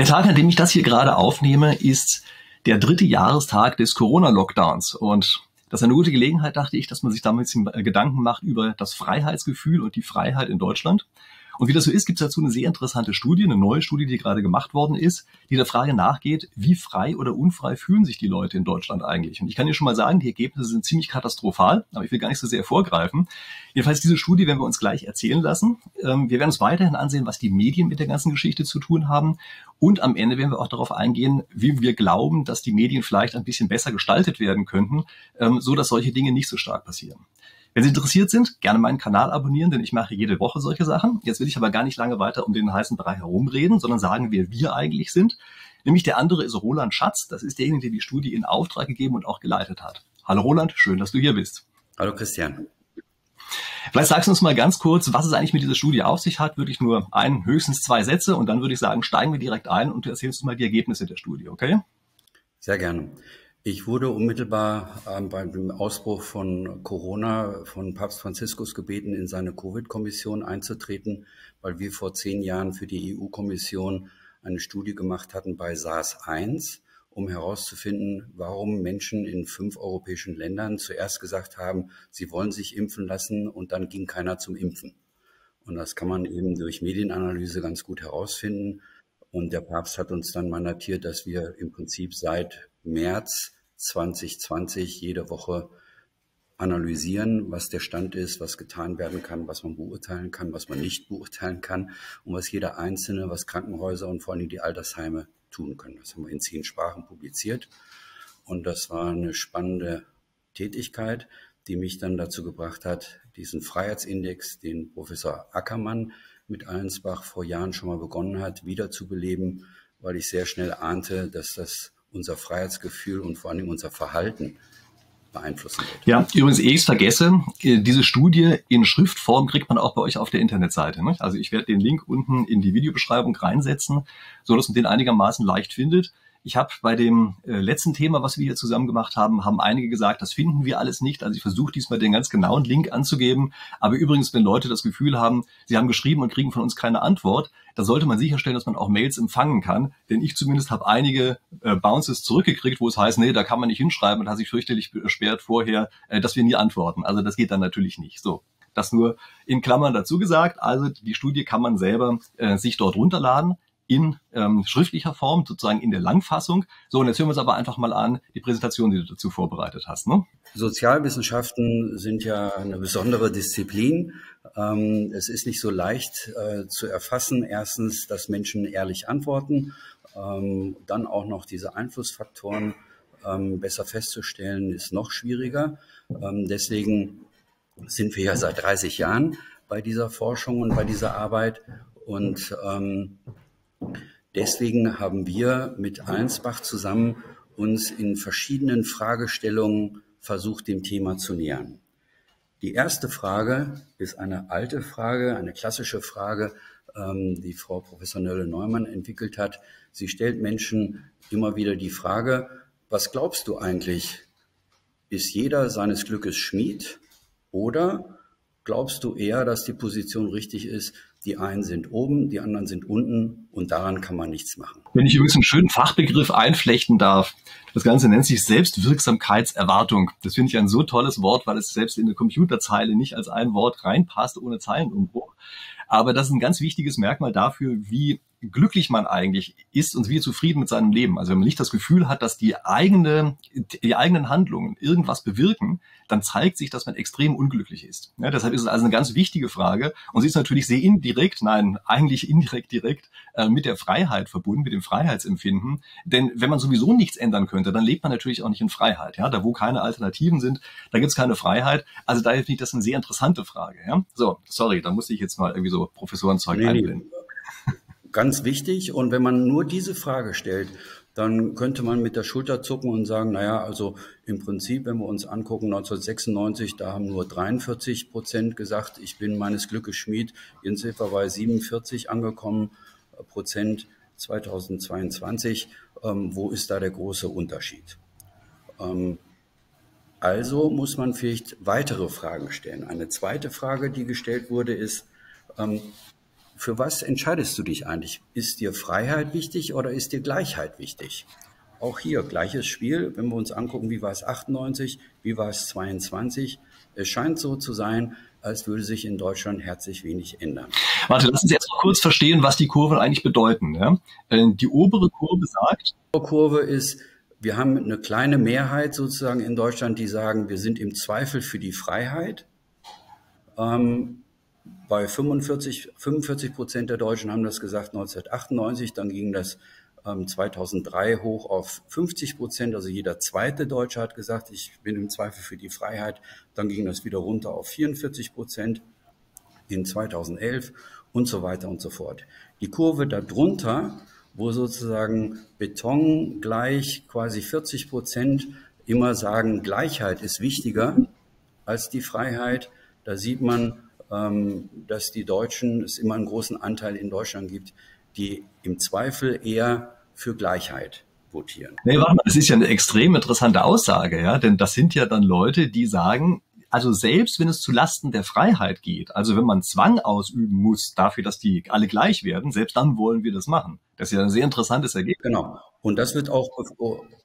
Der Tag, an dem ich das hier gerade aufnehme, ist der dritte Jahrestag des Corona-Lockdowns. Und das ist eine gute Gelegenheit, dachte ich, dass man sich damit Gedanken macht über das Freiheitsgefühl und die Freiheit in Deutschland. Und wie das so ist, gibt es dazu eine sehr interessante Studie, eine neue Studie, die gerade gemacht worden ist, die der Frage nachgeht, wie frei oder unfrei fühlen sich die Leute in Deutschland eigentlich. Und ich kann dir schon mal sagen, die Ergebnisse sind ziemlich katastrophal, aber ich will gar nicht so sehr vorgreifen. Jedenfalls diese Studie werden wir uns gleich erzählen lassen. Ähm, wir werden uns weiterhin ansehen, was die Medien mit der ganzen Geschichte zu tun haben. Und am Ende werden wir auch darauf eingehen, wie wir glauben, dass die Medien vielleicht ein bisschen besser gestaltet werden könnten, ähm, so dass solche Dinge nicht so stark passieren. Wenn Sie interessiert sind, gerne meinen Kanal abonnieren, denn ich mache jede Woche solche Sachen. Jetzt will ich aber gar nicht lange weiter um den heißen Bereich herumreden, sondern sagen, wer wir eigentlich sind. Nämlich der andere ist Roland Schatz. Das ist derjenige, der die Studie in Auftrag gegeben und auch geleitet hat. Hallo Roland, schön, dass du hier bist. Hallo Christian. Vielleicht sagst du uns mal ganz kurz, was es eigentlich mit dieser Studie auf sich hat. Wirklich nur ein, höchstens zwei Sätze und dann würde ich sagen, steigen wir direkt ein und du erzählst uns mal die Ergebnisse der Studie, okay? Sehr gerne. Ich wurde unmittelbar äh, beim Ausbruch von Corona von Papst Franziskus gebeten, in seine Covid-Kommission einzutreten, weil wir vor zehn Jahren für die EU-Kommission eine Studie gemacht hatten bei SARS-1, um herauszufinden, warum Menschen in fünf europäischen Ländern zuerst gesagt haben, sie wollen sich impfen lassen und dann ging keiner zum Impfen. Und das kann man eben durch Medienanalyse ganz gut herausfinden. Und der Papst hat uns dann mandatiert, dass wir im Prinzip seit März 2020 jede Woche analysieren, was der Stand ist, was getan werden kann, was man beurteilen kann, was man nicht beurteilen kann und was jeder Einzelne, was Krankenhäuser und vor allem die Altersheime tun können. Das haben wir in zehn Sprachen publiziert und das war eine spannende Tätigkeit, die mich dann dazu gebracht hat, diesen Freiheitsindex, den Professor Ackermann mit Allensbach vor Jahren schon mal begonnen hat, wiederzubeleben, weil ich sehr schnell ahnte, dass das unser Freiheitsgefühl und vor allem unser Verhalten beeinflussen wird. Ja, übrigens, ehe ich es vergesse, äh, diese Studie in Schriftform kriegt man auch bei euch auf der Internetseite. Ne? Also ich werde den Link unten in die Videobeschreibung reinsetzen, so dass man den einigermaßen leicht findet. Ich habe bei dem äh, letzten Thema, was wir hier zusammen gemacht haben, haben einige gesagt, das finden wir alles nicht. Also ich versuche diesmal den ganz genauen Link anzugeben. Aber übrigens, wenn Leute das Gefühl haben, sie haben geschrieben und kriegen von uns keine Antwort, dann sollte man sicherstellen, dass man auch Mails empfangen kann. Denn ich zumindest habe einige äh, Bounces zurückgekriegt, wo es heißt, nee, da kann man nicht hinschreiben und hat sich fürchterlich beschwert vorher, äh, dass wir nie antworten. Also das geht dann natürlich nicht. So. Das nur in Klammern dazu gesagt. Also die Studie kann man selber äh, sich dort runterladen in ähm, schriftlicher Form, sozusagen in der Langfassung. So, und jetzt hören wir uns aber einfach mal an, die Präsentation, die du dazu vorbereitet hast. Ne? Sozialwissenschaften sind ja eine besondere Disziplin. Ähm, es ist nicht so leicht äh, zu erfassen. Erstens, dass Menschen ehrlich antworten, ähm, dann auch noch diese Einflussfaktoren ähm, besser festzustellen, ist noch schwieriger. Ähm, deswegen sind wir ja seit 30 Jahren bei dieser Forschung und bei dieser Arbeit. Und ähm, Deswegen haben wir mit Allensbach zusammen uns in verschiedenen Fragestellungen versucht, dem Thema zu nähern. Die erste Frage ist eine alte Frage, eine klassische Frage, ähm, die Frau Professor Nölle-Neumann entwickelt hat. Sie stellt Menschen immer wieder die Frage, was glaubst du eigentlich? Ist jeder seines Glückes Schmied oder glaubst du eher, dass die Position richtig ist, die einen sind oben, die anderen sind unten und daran kann man nichts machen. Wenn ich übrigens einen schönen Fachbegriff einflechten darf, das Ganze nennt sich Selbstwirksamkeitserwartung. Das finde ich ein so tolles Wort, weil es selbst in eine Computerzeile nicht als ein Wort reinpasst ohne Zeilenumbruch. Aber das ist ein ganz wichtiges Merkmal dafür, wie glücklich man eigentlich ist und wie zufrieden mit seinem Leben. Also wenn man nicht das Gefühl hat, dass die eigene, die eigenen Handlungen irgendwas bewirken, dann zeigt sich, dass man extrem unglücklich ist. Ja, deshalb ist es also eine ganz wichtige Frage und sie ist natürlich sehr indirekt, nein, eigentlich indirekt direkt äh, mit der Freiheit verbunden, mit dem Freiheitsempfinden. Denn wenn man sowieso nichts ändern könnte, dann lebt man natürlich auch nicht in Freiheit. Ja, da wo keine Alternativen sind, da gibt es keine Freiheit. Also daher finde ich das eine sehr interessante Frage. Ja? So, sorry, da musste ich jetzt mal irgendwie so Professorenzeug nee, einblenden. Ganz wichtig. Und wenn man nur diese Frage stellt, dann könnte man mit der Schulter zucken und sagen, naja, also im Prinzip, wenn wir uns angucken, 1996, da haben nur 43 Prozent gesagt, ich bin meines Glückes Schmied. Sind wir bei 47 angekommen äh, Prozent 2022. Ähm, wo ist da der große Unterschied? Ähm, also muss man vielleicht weitere Fragen stellen. Eine zweite Frage, die gestellt wurde, ist, ähm, für was entscheidest du dich eigentlich? Ist dir Freiheit wichtig oder ist dir Gleichheit wichtig? Auch hier gleiches Spiel, wenn wir uns angucken, wie war es 98, wie war es 22. Es scheint so zu sein, als würde sich in Deutschland herzlich wenig ändern. Warte, lassen Sie jetzt mal kurz verstehen, was die Kurven eigentlich bedeuten. Ja? Äh, die obere Kurve sagt. Die obere Kurve ist, wir haben eine kleine Mehrheit sozusagen in Deutschland, die sagen, wir sind im Zweifel für die Freiheit. Ähm, bei 45, 45 Prozent der Deutschen haben das gesagt 1998, dann ging das ähm, 2003 hoch auf 50 Prozent, also jeder zweite Deutsche hat gesagt, ich bin im Zweifel für die Freiheit, dann ging das wieder runter auf 44 Prozent in 2011 und so weiter und so fort. Die Kurve darunter, wo sozusagen Beton gleich quasi 40 Prozent immer sagen, Gleichheit ist wichtiger als die Freiheit, da sieht man, ähm, dass die Deutschen, es immer einen großen Anteil in Deutschland gibt, die im Zweifel eher für Gleichheit votieren. Nee, warte mal, das ist ja eine extrem interessante Aussage, ja, denn das sind ja dann Leute, die sagen, also selbst wenn es zu Lasten der Freiheit geht, also wenn man Zwang ausüben muss dafür, dass die alle gleich werden, selbst dann wollen wir das machen. Das ist ja ein sehr interessantes Ergebnis. Genau. Und das wird auch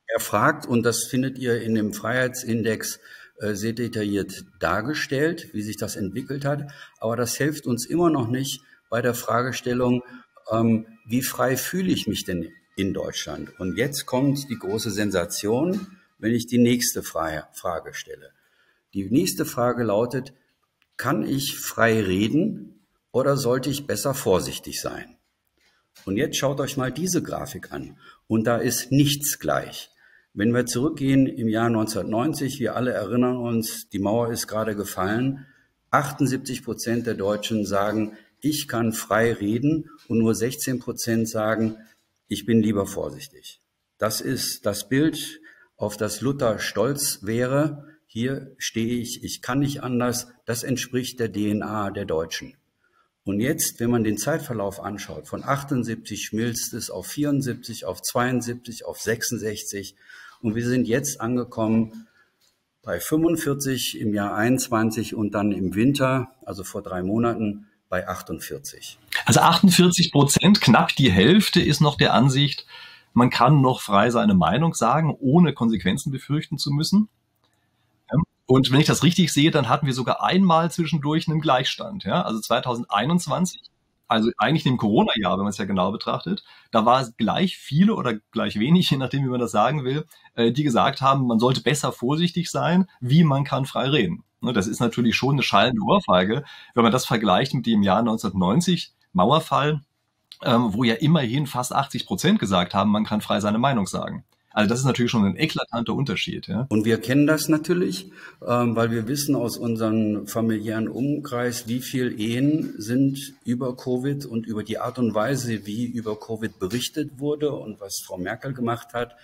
erfragt und das findet ihr in dem Freiheitsindex sehr detailliert dargestellt, wie sich das entwickelt hat. Aber das hilft uns immer noch nicht bei der Fragestellung, ähm, wie frei fühle ich mich denn in Deutschland? Und jetzt kommt die große Sensation, wenn ich die nächste Frage stelle. Die nächste Frage lautet, kann ich frei reden oder sollte ich besser vorsichtig sein? Und jetzt schaut euch mal diese Grafik an. Und da ist nichts gleich. Wenn wir zurückgehen im Jahr 1990, wir alle erinnern uns, die Mauer ist gerade gefallen. 78 Prozent der Deutschen sagen, ich kann frei reden und nur 16 Prozent sagen, ich bin lieber vorsichtig. Das ist das Bild, auf das Luther stolz wäre. Hier stehe ich, ich kann nicht anders. Das entspricht der DNA der Deutschen. Und jetzt, wenn man den Zeitverlauf anschaut, von 78 schmilzt es auf 74, auf 72, auf 66 und wir sind jetzt angekommen bei 45 im Jahr 21 und dann im Winter, also vor drei Monaten, bei 48. Also 48 Prozent, knapp die Hälfte ist noch der Ansicht, man kann noch frei seine Meinung sagen, ohne Konsequenzen befürchten zu müssen. Und wenn ich das richtig sehe, dann hatten wir sogar einmal zwischendurch einen Gleichstand. Ja? Also 2021 also eigentlich im Corona-Jahr, wenn man es ja genau betrachtet, da war es gleich viele oder gleich wenig, je nachdem, wie man das sagen will, äh, die gesagt haben, man sollte besser vorsichtig sein, wie man kann frei reden. Ne, das ist natürlich schon eine schallende Ohrfeige, wenn man das vergleicht mit dem Jahr 1990, Mauerfall, ähm, wo ja immerhin fast 80 Prozent gesagt haben, man kann frei seine Meinung sagen. Also das ist natürlich schon ein eklatanter Unterschied. Ja? Und wir kennen das natürlich, ähm, weil wir wissen aus unserem familiären Umkreis, wie viel Ehen sind über Covid und über die Art und Weise, wie über Covid berichtet wurde und was Frau Merkel gemacht hat.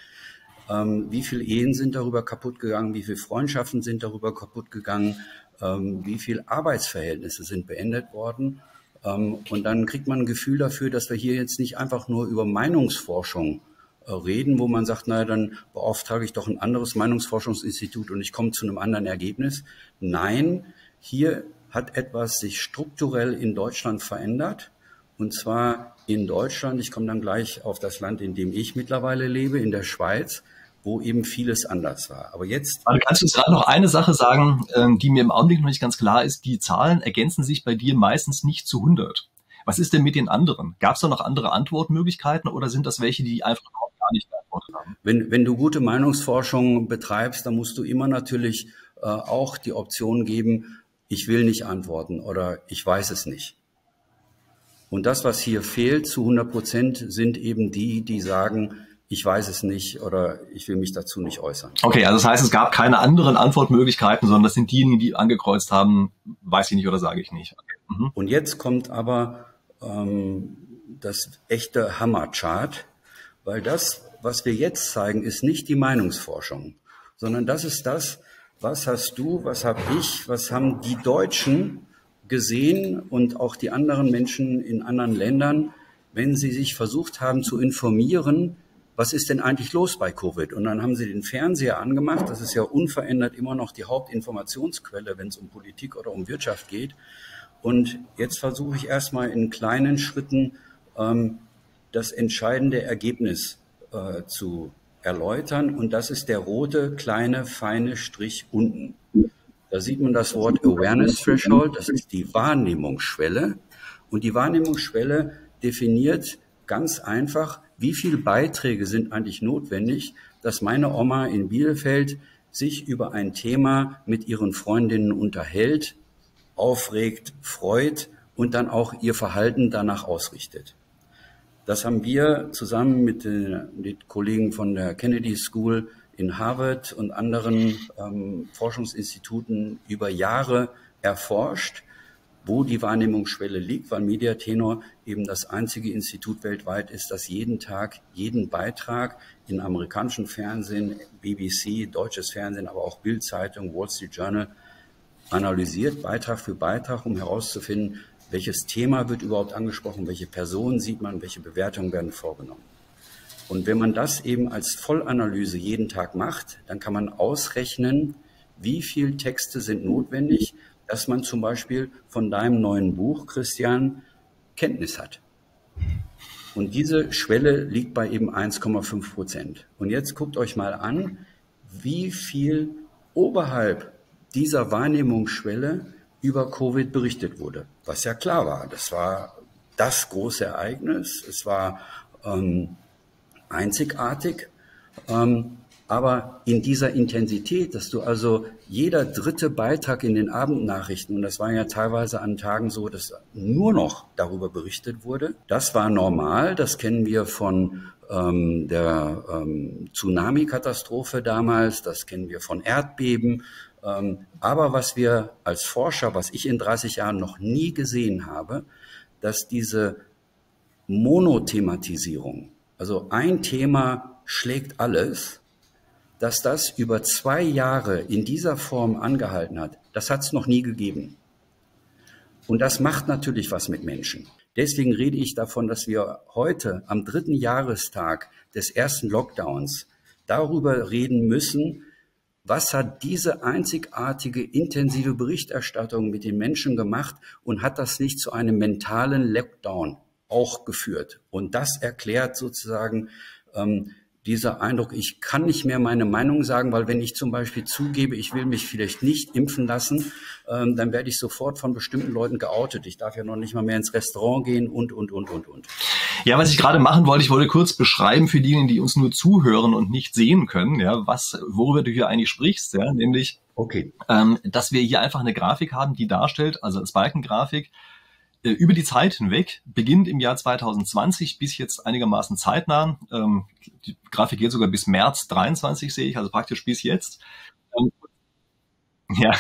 Ähm, wie viele Ehen sind darüber kaputt gegangen? Wie viele Freundschaften sind darüber kaputt gegangen? Ähm, wie viele Arbeitsverhältnisse sind beendet worden? Ähm, und dann kriegt man ein Gefühl dafür, dass wir hier jetzt nicht einfach nur über Meinungsforschung reden, wo man sagt, naja, dann beauftrage ich doch ein anderes Meinungsforschungsinstitut und ich komme zu einem anderen Ergebnis. Nein, hier hat etwas sich strukturell in Deutschland verändert. Und zwar in Deutschland, ich komme dann gleich auf das Land, in dem ich mittlerweile lebe, in der Schweiz, wo eben vieles anders war. Aber jetzt. Also kannst du uns gerade noch eine Sache sagen, ähm, die mir im Augenblick noch nicht ganz klar ist. Die Zahlen ergänzen sich bei dir meistens nicht zu 100. Was ist denn mit den anderen? Gab es da noch andere Antwortmöglichkeiten oder sind das welche, die einfach gar nicht geantwortet haben. Wenn, wenn du gute Meinungsforschung betreibst, dann musst du immer natürlich äh, auch die Option geben, ich will nicht antworten oder ich weiß es nicht. Und das, was hier fehlt zu 100 Prozent, sind eben die, die sagen, ich weiß es nicht oder ich will mich dazu nicht äußern. Okay, also das heißt, es gab keine anderen Antwortmöglichkeiten, sondern das sind diejenigen, die angekreuzt haben, weiß ich nicht oder sage ich nicht. Okay. Mhm. Und jetzt kommt aber ähm, das echte Hammerchart. Weil das, was wir jetzt zeigen, ist nicht die Meinungsforschung, sondern das ist das, was hast du, was habe ich, was haben die Deutschen gesehen und auch die anderen Menschen in anderen Ländern, wenn sie sich versucht haben zu informieren, was ist denn eigentlich los bei Covid? Und dann haben sie den Fernseher angemacht. Das ist ja unverändert immer noch die Hauptinformationsquelle, wenn es um Politik oder um Wirtschaft geht. Und jetzt versuche ich erstmal in kleinen Schritten ähm, das entscheidende Ergebnis äh, zu erläutern. Und das ist der rote, kleine, feine Strich unten. Da sieht man das Wort Awareness Threshold, das ist die Wahrnehmungsschwelle. Und die Wahrnehmungsschwelle definiert ganz einfach, wie viele Beiträge sind eigentlich notwendig, dass meine Oma in Bielefeld sich über ein Thema mit ihren Freundinnen unterhält, aufregt, freut und dann auch ihr Verhalten danach ausrichtet. Das haben wir zusammen mit den, Kollegen von der Kennedy School in Harvard und anderen ähm, Forschungsinstituten über Jahre erforscht, wo die Wahrnehmungsschwelle liegt, weil Mediatenor eben das einzige Institut weltweit ist, das jeden Tag jeden Beitrag in amerikanischen Fernsehen, BBC, deutsches Fernsehen, aber auch Bildzeitung, Wall Street Journal analysiert, Beitrag für Beitrag, um herauszufinden, welches Thema wird überhaupt angesprochen, welche Personen sieht man, welche Bewertungen werden vorgenommen. Und wenn man das eben als Vollanalyse jeden Tag macht, dann kann man ausrechnen, wie viel Texte sind notwendig, dass man zum Beispiel von deinem neuen Buch, Christian, Kenntnis hat. Und diese Schwelle liegt bei eben 1,5 Prozent. Und jetzt guckt euch mal an, wie viel oberhalb dieser Wahrnehmungsschwelle über Covid berichtet wurde. Was ja klar war, das war das große Ereignis. Es war ähm, einzigartig. Ähm, aber in dieser Intensität, dass du also jeder dritte Beitrag in den Abendnachrichten, und das war ja teilweise an Tagen so, dass nur noch darüber berichtet wurde, das war normal. Das kennen wir von ähm, der ähm, Tsunami-Katastrophe damals, das kennen wir von Erdbeben. Ähm, aber was wir als Forscher, was ich in 30 Jahren noch nie gesehen habe, dass diese Monothematisierung, also ein Thema schlägt alles, dass das über zwei Jahre in dieser Form angehalten hat, das hat es noch nie gegeben. Und das macht natürlich was mit Menschen. Deswegen rede ich davon, dass wir heute am dritten Jahrestag des ersten Lockdowns darüber reden müssen, was hat diese einzigartige, intensive Berichterstattung mit den Menschen gemacht und hat das nicht zu einem mentalen Lockdown auch geführt. Und das erklärt sozusagen ähm, dieser Eindruck, ich kann nicht mehr meine Meinung sagen, weil wenn ich zum Beispiel zugebe, ich will mich vielleicht nicht impfen lassen, ähm, dann werde ich sofort von bestimmten Leuten geoutet. Ich darf ja noch nicht mal mehr ins Restaurant gehen und, und, und, und, und. Ja, was ich gerade machen wollte, ich wollte kurz beschreiben für diejenigen, die uns nur zuhören und nicht sehen können, ja, was, worüber du hier eigentlich sprichst, ja, nämlich, okay. ähm, dass wir hier einfach eine Grafik haben, die darstellt, also als Balkengrafik, über die Zeit hinweg, beginnend im Jahr 2020 bis jetzt einigermaßen zeitnah. Ähm, die Grafik geht sogar bis März 23, sehe ich, also praktisch bis jetzt. Ähm, ja.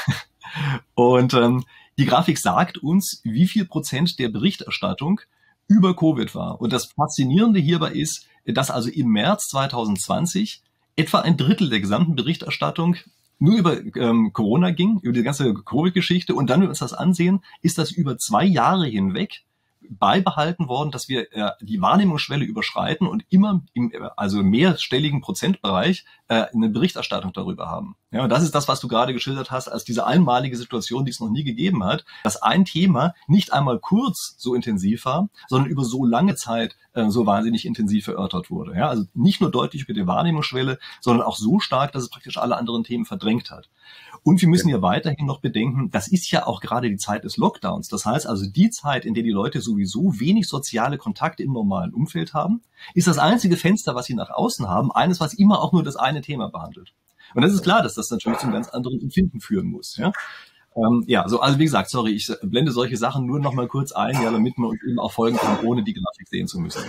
Und ähm, die Grafik sagt uns, wie viel Prozent der Berichterstattung über Covid war. Und das Faszinierende hierbei ist, dass also im März 2020 etwa ein Drittel der gesamten Berichterstattung nur über ähm, Corona ging, über die ganze Covid-Geschichte und dann, wenn wir uns das ansehen, ist das über zwei Jahre hinweg beibehalten worden, dass wir äh, die Wahrnehmungsschwelle überschreiten und immer im also mehrstelligen Prozentbereich äh, eine Berichterstattung darüber haben. Ja, und das ist das, was du gerade geschildert hast, als diese einmalige Situation, die es noch nie gegeben hat, dass ein Thema nicht einmal kurz so intensiv war, sondern über so lange Zeit äh, so wahnsinnig intensiv erörtert wurde. Ja, also nicht nur deutlich über die Wahrnehmungsschwelle, sondern auch so stark, dass es praktisch alle anderen Themen verdrängt hat. Und wir müssen ja weiterhin noch bedenken, das ist ja auch gerade die Zeit des Lockdowns. Das heißt also die Zeit, in der die Leute sowieso wenig soziale Kontakte im normalen Umfeld haben, ist das einzige Fenster, was sie nach außen haben, eines, was immer auch nur das eine Thema behandelt. Und das ist klar, dass das natürlich zu einem ganz anderen Empfinden führen muss. Ja? Ähm, ja, so, also wie gesagt, sorry, ich blende solche Sachen nur noch mal kurz ein, ja, damit man euch eben auch folgen kann, ohne die Grafik sehen zu müssen.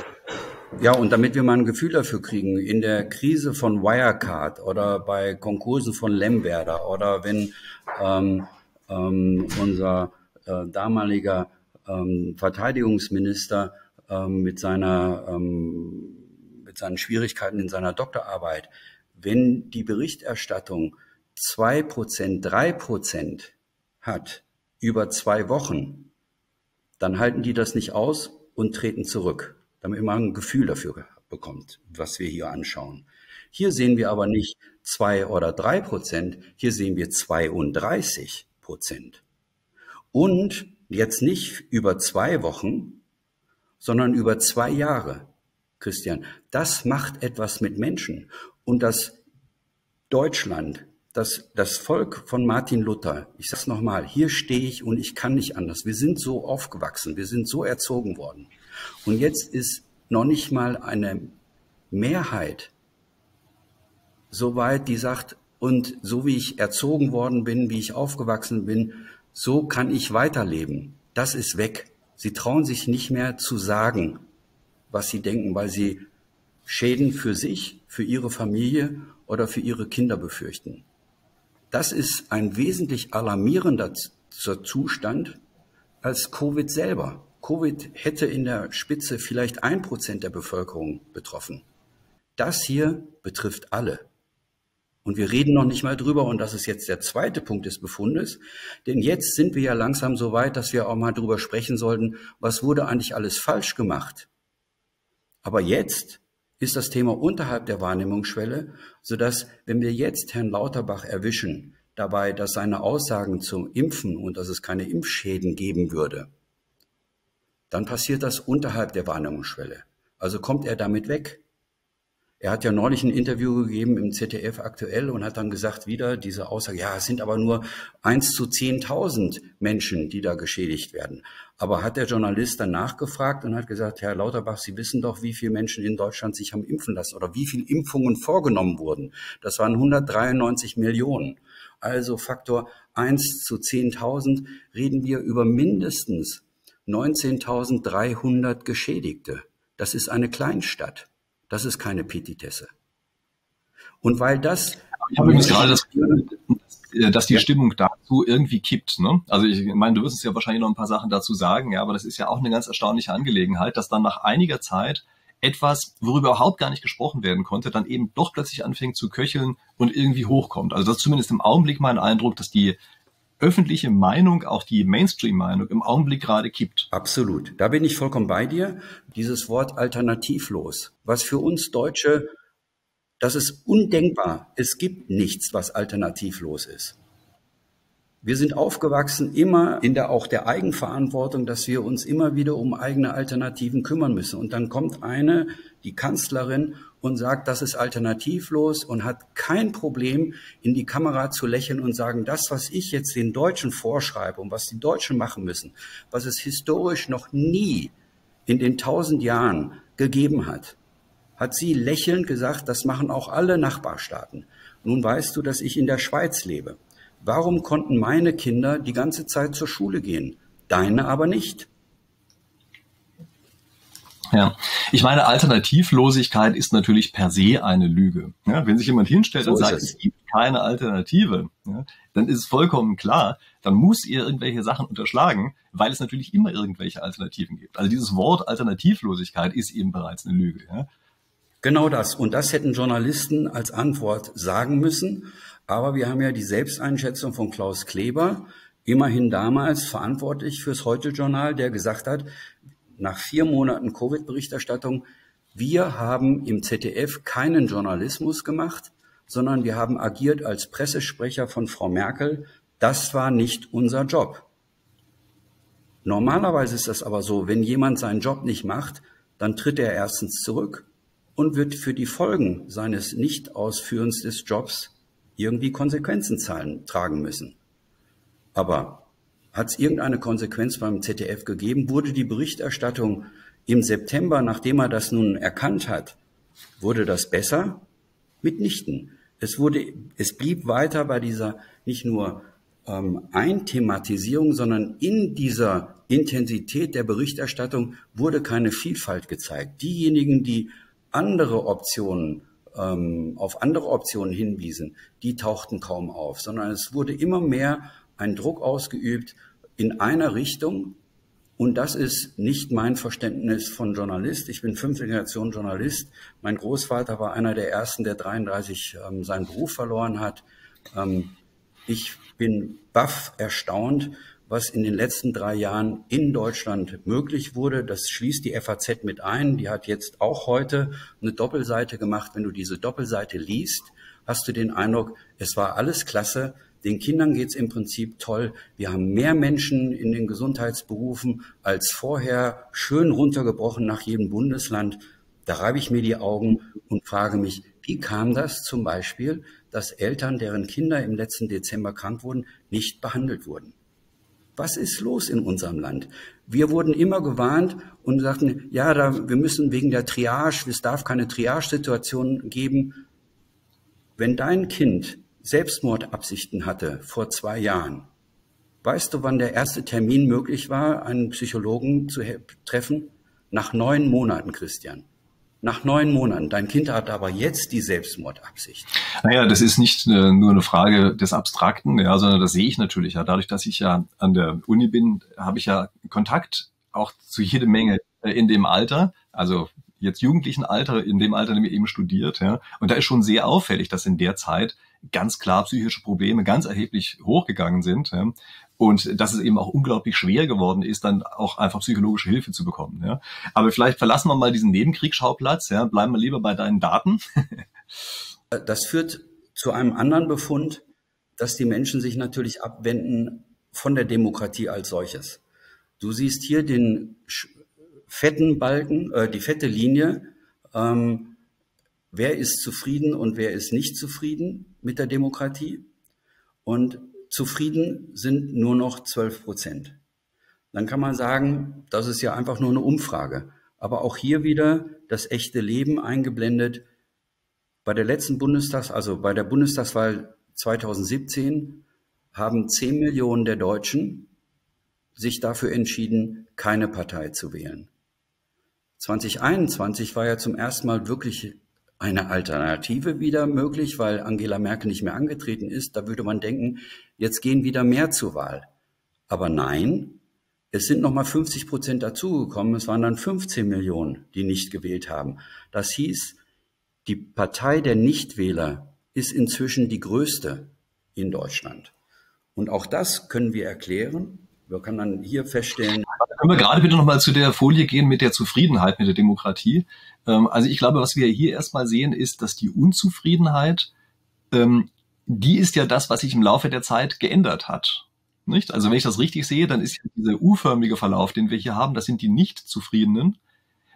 Ja, und damit wir mal ein Gefühl dafür kriegen, in der Krise von Wirecard oder bei Konkursen von Lemberder oder wenn ähm, ähm, unser äh, damaliger ähm, Verteidigungsminister ähm, mit seiner ähm, mit seinen Schwierigkeiten in seiner Doktorarbeit, wenn die Berichterstattung zwei Prozent, drei Prozent hat über zwei Wochen, dann halten die das nicht aus und treten zurück damit man ein Gefühl dafür bekommt, was wir hier anschauen. Hier sehen wir aber nicht zwei oder drei Prozent, hier sehen wir 32 Prozent. Und Jetzt nicht über zwei Wochen, sondern über zwei Jahre, Christian. Das macht etwas mit Menschen. Und das Deutschland, das, das Volk von Martin Luther, ich sag's nochmal, hier stehe ich und ich kann nicht anders. Wir sind so aufgewachsen, wir sind so erzogen worden. Und jetzt ist noch nicht mal eine Mehrheit so weit, die sagt, und so wie ich erzogen worden bin, wie ich aufgewachsen bin, so kann ich weiterleben. Das ist weg. Sie trauen sich nicht mehr zu sagen, was sie denken, weil sie Schäden für sich, für ihre Familie oder für ihre Kinder befürchten. Das ist ein wesentlich alarmierender Zustand als Covid selber. Covid hätte in der Spitze vielleicht ein Prozent der Bevölkerung betroffen. Das hier betrifft alle. Und wir reden noch nicht mal drüber, und das ist jetzt der zweite Punkt des Befundes, denn jetzt sind wir ja langsam so weit, dass wir auch mal drüber sprechen sollten, was wurde eigentlich alles falsch gemacht. Aber jetzt ist das Thema unterhalb der Wahrnehmungsschwelle, sodass, wenn wir jetzt Herrn Lauterbach erwischen, dabei, dass seine Aussagen zum Impfen und dass es keine Impfschäden geben würde, dann passiert das unterhalb der Wahrnehmungsschwelle. Also kommt er damit weg. Er hat ja neulich ein Interview gegeben im ZDF aktuell und hat dann gesagt wieder diese Aussage, ja, es sind aber nur eins zu zehntausend Menschen, die da geschädigt werden. Aber hat der Journalist dann nachgefragt und hat gesagt, Herr Lauterbach, Sie wissen doch, wie viele Menschen in Deutschland sich haben impfen lassen oder wie viele Impfungen vorgenommen wurden. Das waren 193 Millionen. Also Faktor eins zu zehntausend reden wir über mindestens 19.300 Geschädigte. Das ist eine Kleinstadt. Das ist keine Petitesse. Und weil das. Ich habe übrigens gerade das Gefühl, dass die Stimmung dazu irgendwie kippt. Ne? Also ich meine, du wirst es ja wahrscheinlich noch ein paar Sachen dazu sagen, ja, aber das ist ja auch eine ganz erstaunliche Angelegenheit, dass dann nach einiger Zeit etwas, worüber überhaupt gar nicht gesprochen werden konnte, dann eben doch plötzlich anfängt zu köcheln und irgendwie hochkommt. Also das ist zumindest im Augenblick mein Eindruck, dass die öffentliche Meinung, auch die Mainstream-Meinung im Augenblick gerade kippt. Absolut. Da bin ich vollkommen bei dir. Dieses Wort alternativlos, was für uns Deutsche, das ist undenkbar. Es gibt nichts, was alternativlos ist. Wir sind aufgewachsen immer in der auch der Eigenverantwortung, dass wir uns immer wieder um eigene Alternativen kümmern müssen. Und dann kommt eine, die Kanzlerin, und sagt, das ist alternativlos und hat kein Problem, in die Kamera zu lächeln und sagen, das, was ich jetzt den Deutschen vorschreibe und was die Deutschen machen müssen, was es historisch noch nie in den tausend Jahren gegeben hat, hat sie lächelnd gesagt, das machen auch alle Nachbarstaaten. Nun weißt du, dass ich in der Schweiz lebe. Warum konnten meine Kinder die ganze Zeit zur Schule gehen, deine aber nicht? Ja, ich meine, Alternativlosigkeit ist natürlich per se eine Lüge. Ja, wenn sich jemand hinstellt so und sagt, es. es. gibt keine Alternative, ja, dann ist es vollkommen klar, dann muss ihr irgendwelche Sachen unterschlagen, weil es natürlich immer irgendwelche Alternativen gibt. Also dieses Wort Alternativlosigkeit ist eben bereits eine Lüge. Ja. Genau das. Und das hätten Journalisten als Antwort sagen müssen. Aber wir haben ja die Selbsteinschätzung von Klaus Kleber, immerhin damals verantwortlich fürs Heute-Journal, der gesagt hat, nach vier Monaten Covid-Berichterstattung, wir haben im ZDF keinen Journalismus gemacht, sondern wir haben agiert als Pressesprecher von Frau Merkel. Das war nicht unser Job. Normalerweise ist das aber so, wenn jemand seinen Job nicht macht, dann tritt er erstens zurück und wird für die Folgen seines Nichtausführens des Jobs irgendwie Konsequenzen zahlen, tragen müssen. Aber hat es irgendeine Konsequenz beim ZDF gegeben? Wurde die Berichterstattung im September, nachdem er das nun erkannt hat, wurde das besser? Mitnichten. Es wurde, es blieb weiter bei dieser nicht nur ähm, Einthematisierung, sondern in dieser Intensität der Berichterstattung wurde keine Vielfalt gezeigt. Diejenigen, die andere Optionen ähm, auf andere Optionen hinwiesen, die tauchten kaum auf, sondern es wurde immer mehr ein Druck ausgeübt in einer Richtung. Und das ist nicht mein Verständnis von Journalist. Ich bin fünfte Generation Journalist. Mein Großvater war einer der ersten, der 33 ähm, seinen Beruf verloren hat. Ähm, ich bin baff erstaunt, was in den letzten drei Jahren in Deutschland möglich wurde. Das schließt die FAZ mit ein. Die hat jetzt auch heute eine Doppelseite gemacht. Wenn du diese Doppelseite liest, hast du den Eindruck, es war alles klasse. Den Kindern geht's im Prinzip toll. Wir haben mehr Menschen in den Gesundheitsberufen als vorher, schön runtergebrochen nach jedem Bundesland. Da reibe ich mir die Augen und frage mich, wie kam das zum Beispiel, dass Eltern, deren Kinder im letzten Dezember krank wurden, nicht behandelt wurden? Was ist los in unserem Land? Wir wurden immer gewarnt und sagten, ja, da, wir müssen wegen der Triage, es darf keine Triage-Situation geben. Wenn dein Kind Selbstmordabsichten hatte vor zwei Jahren, weißt du, wann der erste Termin möglich war, einen Psychologen zu treffen? Nach neun Monaten, Christian. Nach neun Monaten. Dein Kind hat aber jetzt die Selbstmordabsicht. Naja, das ist nicht äh, nur eine Frage des Abstrakten, ja, sondern das sehe ich natürlich ja. Dadurch, dass ich ja an der Uni bin, habe ich ja Kontakt auch zu jede Menge äh, in dem Alter. Also jetzt jugendlichen Alter, in dem Alter, in dem ihr eben studiert, ja. Und da ist schon sehr auffällig, dass in der Zeit ganz klar psychische Probleme ganz erheblich hochgegangen sind. Ja. Und dass es eben auch unglaublich schwer geworden ist, dann auch einfach psychologische Hilfe zu bekommen. Ja. Aber vielleicht verlassen wir mal diesen Nebenkriegsschauplatz, ja, bleiben wir lieber bei deinen Daten. das führt zu einem anderen Befund, dass die Menschen sich natürlich abwenden von der Demokratie als solches. Du siehst hier den fetten Balken, äh, die fette Linie. Ähm, wer ist zufrieden und wer ist nicht zufrieden mit der Demokratie? Und zufrieden sind nur noch 12 Prozent. Dann kann man sagen, das ist ja einfach nur eine Umfrage. Aber auch hier wieder das echte Leben eingeblendet. Bei der letzten Bundestags, also bei der Bundestagswahl 2017 haben 10 Millionen der Deutschen sich dafür entschieden, keine Partei zu wählen. 2021 war ja zum ersten Mal wirklich eine Alternative wieder möglich, weil Angela Merkel nicht mehr angetreten ist. Da würde man denken, jetzt gehen wieder mehr zur Wahl. Aber nein, es sind nochmal 50 Prozent dazugekommen. Es waren dann 15 Millionen, die nicht gewählt haben. Das hieß, die Partei der Nichtwähler ist inzwischen die größte in Deutschland. Und auch das können wir erklären. Wir können dann hier feststellen. Können wir gerade bitte nochmal zu der Folie gehen mit der Zufriedenheit mit der Demokratie? Ähm, also ich glaube, was wir hier erstmal sehen, ist, dass die Unzufriedenheit, ähm, die ist ja das, was sich im Laufe der Zeit geändert hat. Nicht? Also wenn ich das richtig sehe, dann ist ja dieser U-förmige Verlauf, den wir hier haben, das sind die Nicht-Zufriedenen.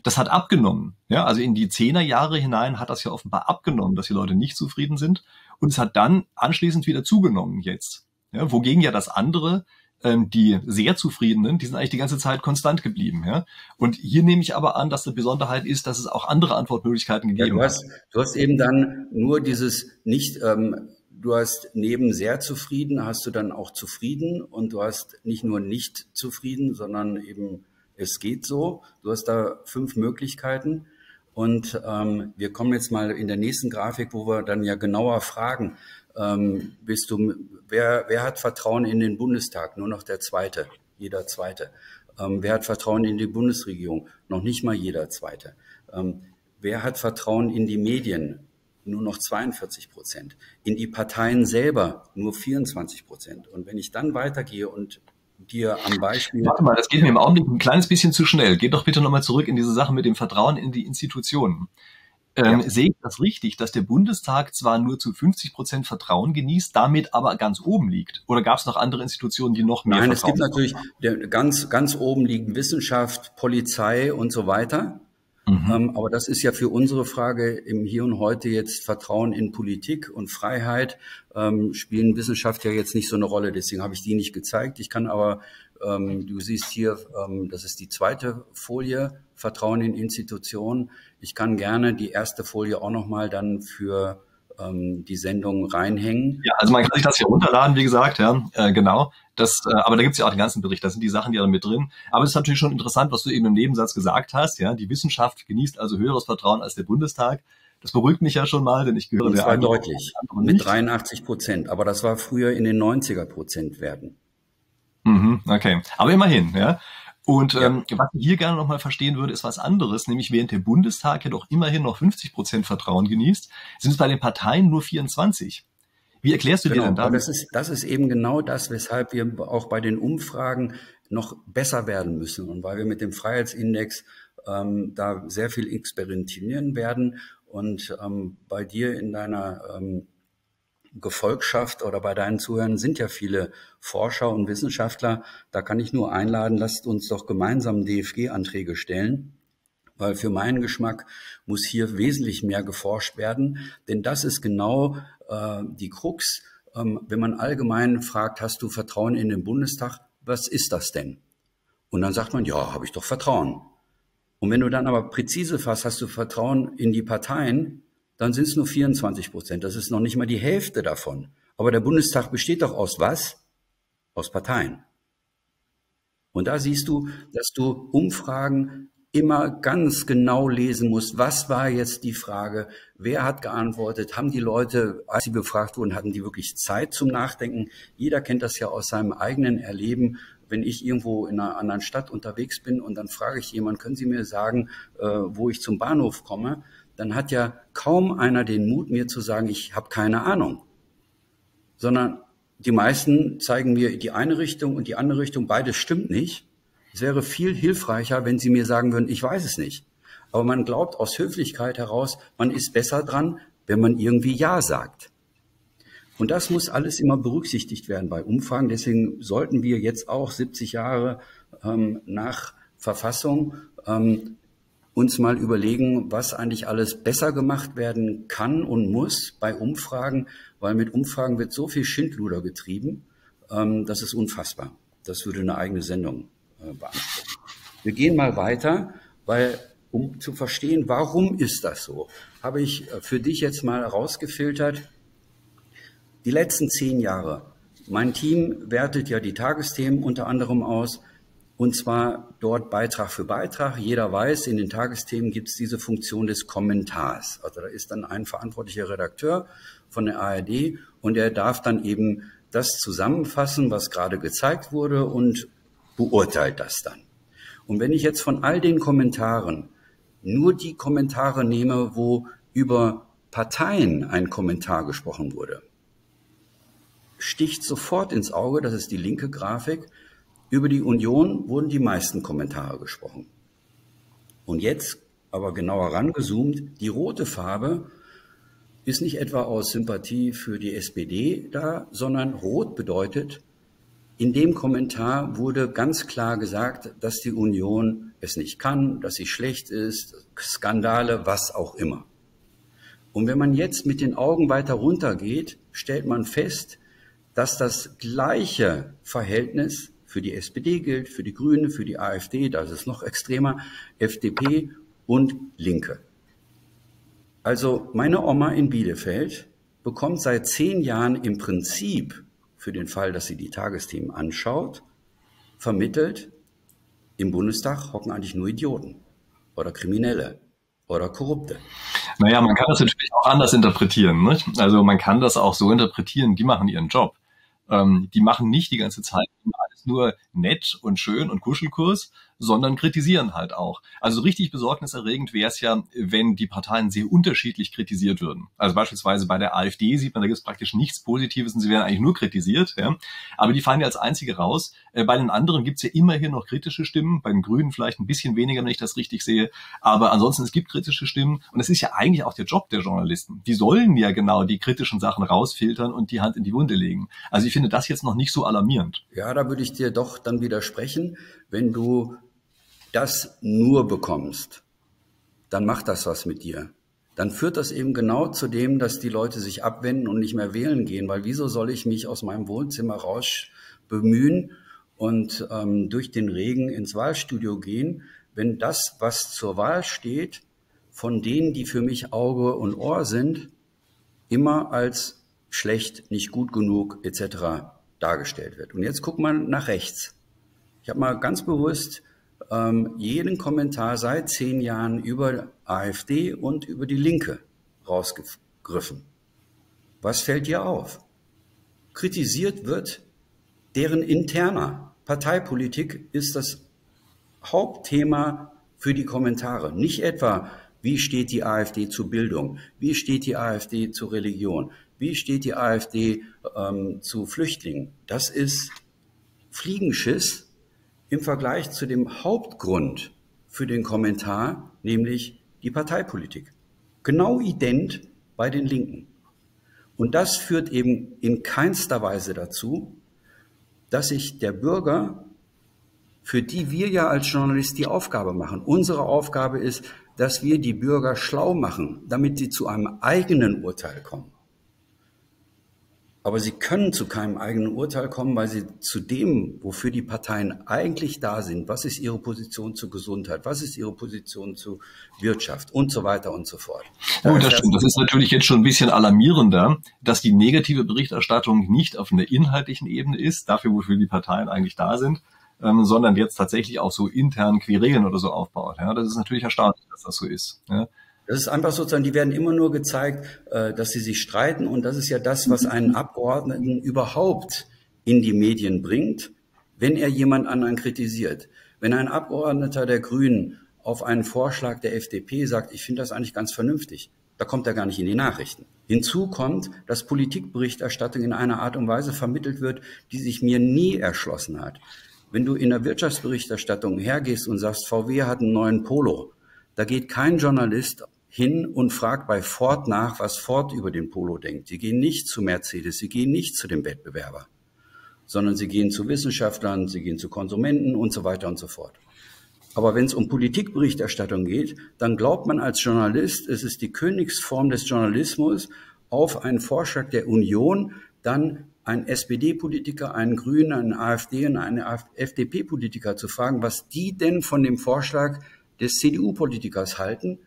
Das hat abgenommen. Ja, also in die Zehnerjahre hinein hat das ja offenbar abgenommen, dass die Leute nicht zufrieden sind. Und es hat dann anschließend wieder zugenommen jetzt. Ja, wogegen ja das andere ähm, die sehr zufriedenen, die sind eigentlich die ganze Zeit konstant geblieben. Ja? Und hier nehme ich aber an, dass die Besonderheit ist, dass es auch andere Antwortmöglichkeiten gegeben ja, du hast, hat. Du hast eben dann nur dieses nicht, ähm, du hast neben sehr zufrieden, hast du dann auch zufrieden und du hast nicht nur nicht zufrieden, sondern eben es geht so. Du hast da fünf Möglichkeiten. Und ähm, wir kommen jetzt mal in der nächsten Grafik, wo wir dann ja genauer fragen, ähm, bist du, wer, wer hat Vertrauen in den Bundestag? Nur noch der Zweite, jeder Zweite. Ähm, wer hat Vertrauen in die Bundesregierung? Noch nicht mal jeder Zweite. Ähm, wer hat Vertrauen in die Medien? Nur noch 42 Prozent. In die Parteien selber nur 24 Prozent. Und wenn ich dann weitergehe und dir am Beispiel. Warte mal, das geht mir im Augenblick ein kleines bisschen zu schnell. Geht doch bitte nochmal zurück in diese Sache mit dem Vertrauen in die Institutionen. Ähm, ja. Sehe ich das richtig, dass der Bundestag zwar nur zu 50 Prozent Vertrauen genießt, damit aber ganz oben liegt? Oder gab es noch andere Institutionen, die noch mehr Nein, Vertrauen es gibt natürlich, der, ganz, ganz oben liegen Wissenschaft, Polizei und so weiter. Mhm. Ähm, aber das ist ja für unsere Frage im Hier und Heute jetzt Vertrauen in Politik und Freiheit ähm, spielen Wissenschaft ja jetzt nicht so eine Rolle. Deswegen habe ich die nicht gezeigt. Ich kann aber, ähm, du siehst hier, ähm, das ist die zweite Folie, Vertrauen in Institutionen. Ich kann gerne die erste Folie auch nochmal dann für ähm, die Sendung reinhängen. Ja, also man kann sich das hier runterladen, wie gesagt, ja, äh, genau. Das, äh, aber da gibt's ja auch den ganzen Bericht, da sind die Sachen ja mit drin. Aber es ist natürlich schon interessant, was du eben im Nebensatz gesagt hast, ja. Die Wissenschaft genießt also höheres Vertrauen als der Bundestag. Das beruhigt mich ja schon mal, denn ich gehöre Und zwar deutlich, mit 83 Prozent. Aber das war früher in den 90er Prozent werden. Mhm, okay, aber immerhin, ja. Und ja. ähm, was ich hier gerne nochmal verstehen würde, ist was anderes, nämlich während der Bundestag ja doch immerhin noch 50 Prozent Vertrauen genießt, sind es bei den Parteien nur 24. Wie erklärst du genau, dir denn das? Das ist, das ist eben genau das, weshalb wir auch bei den Umfragen noch besser werden müssen und weil wir mit dem Freiheitsindex ähm, da sehr viel experimentieren werden. Und ähm, bei dir in deiner ähm, Gefolgschaft oder bei deinen Zuhörern sind ja viele Forscher und Wissenschaftler. Da kann ich nur einladen, lasst uns doch gemeinsam DFG-Anträge stellen weil für meinen Geschmack muss hier wesentlich mehr geforscht werden, denn das ist genau äh, die Krux. Ähm, wenn man allgemein fragt, hast du Vertrauen in den Bundestag, was ist das denn? Und dann sagt man, ja, habe ich doch Vertrauen. Und wenn du dann aber präzise fasst, hast du Vertrauen in die Parteien, dann sind es nur 24 Prozent. Das ist noch nicht mal die Hälfte davon. Aber der Bundestag besteht doch aus was? Aus Parteien. Und da siehst du, dass du Umfragen immer ganz genau lesen musst, was war jetzt die Frage, wer hat geantwortet, haben die Leute, als sie befragt wurden, hatten die wirklich Zeit zum Nachdenken. Jeder kennt das ja aus seinem eigenen Erleben. Wenn ich irgendwo in einer anderen Stadt unterwegs bin und dann frage ich jemanden, können Sie mir sagen, äh, wo ich zum Bahnhof komme, dann hat ja kaum einer den Mut, mir zu sagen, ich habe keine Ahnung. Sondern die meisten zeigen mir die eine Richtung und die andere Richtung, beides stimmt nicht. Es wäre viel hilfreicher, wenn Sie mir sagen würden, ich weiß es nicht. Aber man glaubt aus Höflichkeit heraus, man ist besser dran, wenn man irgendwie Ja sagt. Und das muss alles immer berücksichtigt werden bei Umfragen. Deswegen sollten wir jetzt auch 70 Jahre ähm, nach Verfassung ähm, uns mal überlegen, was eigentlich alles besser gemacht werden kann und muss bei Umfragen, weil mit Umfragen wird so viel Schindluder getrieben, ähm, das ist unfassbar. Das würde eine eigene Sendung äh, beanspruchen. Wir gehen mal weiter, weil um zu verstehen, warum ist das so, habe ich äh, für dich jetzt mal herausgefiltert, die letzten zehn Jahre. Mein Team wertet ja die Tagesthemen unter anderem aus, und zwar dort Beitrag für Beitrag. Jeder weiß, in den Tagesthemen gibt es diese Funktion des Kommentars. Also da ist dann ein verantwortlicher Redakteur von der ARD und er darf dann eben das zusammenfassen, was gerade gezeigt wurde und beurteilt das dann. Und wenn ich jetzt von all den Kommentaren nur die Kommentare nehme, wo über Parteien ein Kommentar gesprochen wurde, sticht sofort ins Auge, das ist die linke Grafik, über die Union wurden die meisten Kommentare gesprochen. Und jetzt aber genauer rangezoomt, die rote Farbe ist nicht etwa aus Sympathie für die SPD da, sondern rot bedeutet, in dem Kommentar wurde ganz klar gesagt, dass die Union es nicht kann, dass sie schlecht ist, Skandale, was auch immer. Und wenn man jetzt mit den Augen weiter runtergeht, stellt man fest, dass das gleiche Verhältnis für die SPD gilt, für die Grüne, für die AfD, da ist es noch extremer, FDP und Linke. Also meine Oma in Bielefeld bekommt seit zehn Jahren im Prinzip für den Fall, dass sie die Tagesthemen anschaut, vermittelt, im Bundestag hocken eigentlich nur Idioten oder Kriminelle oder Korrupte. Naja, man kann das natürlich auch anders interpretieren. Nicht? Also man kann das auch so interpretieren, die machen ihren Job. Ähm, die machen nicht die ganze Zeit alles nur nett und schön und Kuschelkurs, sondern kritisieren halt auch. Also richtig besorgniserregend wäre es ja, wenn die Parteien sehr unterschiedlich kritisiert würden. Also beispielsweise bei der AfD sieht man, da gibt es praktisch nichts Positives und sie werden eigentlich nur kritisiert. Ja. Aber die fallen ja als einzige raus. Äh, bei den anderen gibt es ja immerhin noch kritische Stimmen, bei den Grünen vielleicht ein bisschen weniger, wenn ich das richtig sehe. Aber ansonsten, es gibt kritische Stimmen und es ist ja eigentlich auch der Job der Journalisten. Die sollen ja genau die kritischen Sachen rausfiltern und die Hand in die Wunde legen. Also ich finde das jetzt noch nicht so alarmierend. Ja, da würde ich dir doch dann widersprechen. Wenn du das nur bekommst, dann macht das was mit dir. Dann führt das eben genau zu dem, dass die Leute sich abwenden und nicht mehr wählen gehen, weil wieso soll ich mich aus meinem Wohnzimmer raus bemühen und ähm, durch den Regen ins Wahlstudio gehen, wenn das, was zur Wahl steht, von denen, die für mich Auge und Ohr sind, immer als schlecht, nicht gut genug etc. dargestellt wird. Und jetzt guck mal nach rechts. Ich habe mal ganz bewusst ähm, jeden Kommentar seit zehn Jahren über AfD und über die Linke rausgegriffen. Was fällt dir auf? Kritisiert wird deren interner Parteipolitik ist das Hauptthema für die Kommentare. Nicht etwa, wie steht die AfD zu Bildung? Wie steht die AfD zu Religion? Wie steht die AfD ähm, zu Flüchtlingen? Das ist Fliegenschiss im Vergleich zu dem Hauptgrund für den Kommentar, nämlich die Parteipolitik. Genau ident bei den Linken. Und das führt eben in keinster Weise dazu, dass sich der Bürger, für die wir ja als Journalist die Aufgabe machen, unsere Aufgabe ist, dass wir die Bürger schlau machen, damit sie zu einem eigenen Urteil kommen. Aber sie können zu keinem eigenen Urteil kommen, weil sie zu dem, wofür die Parteien eigentlich da sind, was ist ihre Position zur Gesundheit, was ist ihre Position zu Wirtschaft und so weiter und so fort. Gut, das stimmt. Das ist natürlich jetzt schon ein bisschen alarmierender, dass die negative Berichterstattung nicht auf einer inhaltlichen Ebene ist, dafür, wofür die Parteien eigentlich da sind, ähm, sondern jetzt tatsächlich auch so intern Querelen oder so aufbaut. Ja, das ist natürlich erstaunlich, dass das so ist. Ja. Das ist einfach sozusagen, die werden immer nur gezeigt, äh, dass sie sich streiten und das ist ja das, was einen Abgeordneten überhaupt in die Medien bringt, wenn er jemand anderen kritisiert. Wenn ein Abgeordneter der Grünen auf einen Vorschlag der FDP sagt, ich finde das eigentlich ganz vernünftig, da kommt er gar nicht in die Nachrichten. Hinzu kommt, dass Politikberichterstattung in einer Art und Weise vermittelt wird, die sich mir nie erschlossen hat. Wenn du in der Wirtschaftsberichterstattung hergehst und sagst, VW hat einen neuen Polo, da geht kein Journalist hin und fragt bei Ford nach, was Ford über den Polo denkt. Sie gehen nicht zu Mercedes, sie gehen nicht zu dem Wettbewerber, sondern sie gehen zu Wissenschaftlern, sie gehen zu Konsumenten und so weiter und so fort. Aber wenn es um Politikberichterstattung geht, dann glaubt man als Journalist, es ist die Königsform des Journalismus, auf einen Vorschlag der Union dann einen SPD-Politiker, einen Grünen, einen AfD und einen FDP-Politiker zu fragen, was die denn von dem Vorschlag des CDU-Politikers halten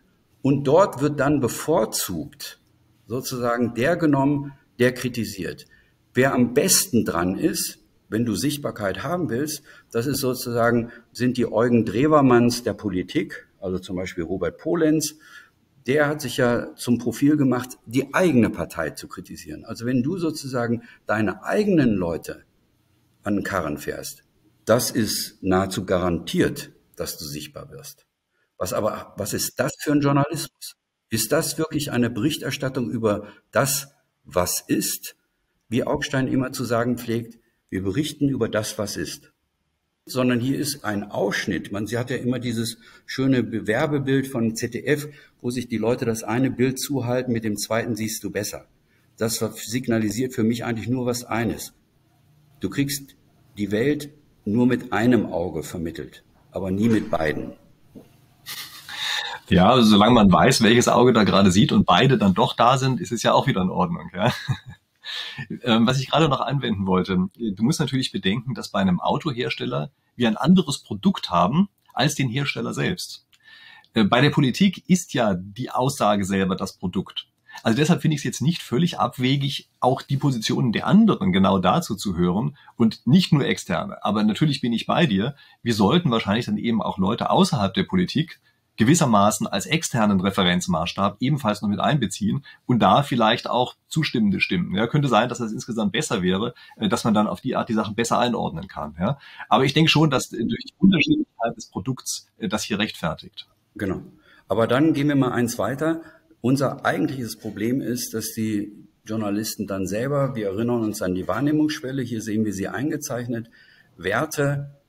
und dort wird dann bevorzugt sozusagen der genommen, der kritisiert. Wer am besten dran ist, wenn du Sichtbarkeit haben willst, das ist sozusagen, sind die Eugen Drewermanns der Politik, also zum Beispiel Robert Polenz, der hat sich ja zum Profil gemacht, die eigene Partei zu kritisieren. Also wenn du sozusagen deine eigenen Leute an den Karren fährst, das ist nahezu garantiert, dass du sichtbar wirst. Was aber, was ist das für ein Journalismus? Ist das wirklich eine Berichterstattung über das, was ist? Wie Augstein immer zu sagen pflegt, wir berichten über das, was ist. Sondern hier ist ein Ausschnitt. Man, sie hat ja immer dieses schöne Bewerbebild von ZDF, wo sich die Leute das eine Bild zuhalten, mit dem zweiten siehst du besser. Das signalisiert für mich eigentlich nur was eines. Du kriegst die Welt nur mit einem Auge vermittelt, aber nie mit beiden. Ja, also solange man weiß, welches Auge da gerade sieht und beide dann doch da sind, ist es ja auch wieder in Ordnung. Ja? Ähm, was ich gerade noch anwenden wollte, du musst natürlich bedenken, dass bei einem Autohersteller wir ein anderes Produkt haben als den Hersteller selbst. Äh, bei der Politik ist ja die Aussage selber das Produkt. Also deshalb finde ich es jetzt nicht völlig abwegig, auch die Positionen der anderen genau dazu zu hören und nicht nur externe. Aber natürlich bin ich bei dir. Wir sollten wahrscheinlich dann eben auch Leute außerhalb der Politik gewissermaßen als externen Referenzmaßstab ebenfalls noch mit einbeziehen und da vielleicht auch zustimmende Stimmen. Ja, könnte sein, dass das insgesamt besser wäre, äh, dass man dann auf die Art die Sachen besser einordnen kann. Ja. Aber ich denke schon, dass durch die Unterschiedlichkeit des Produkts äh, das hier rechtfertigt. Genau. Aber dann gehen wir mal eins weiter. Unser eigentliches Problem ist, dass die Journalisten dann selber, wir erinnern uns an die Wahrnehmungsschwelle, hier sehen wir sie eingezeichnet, Werte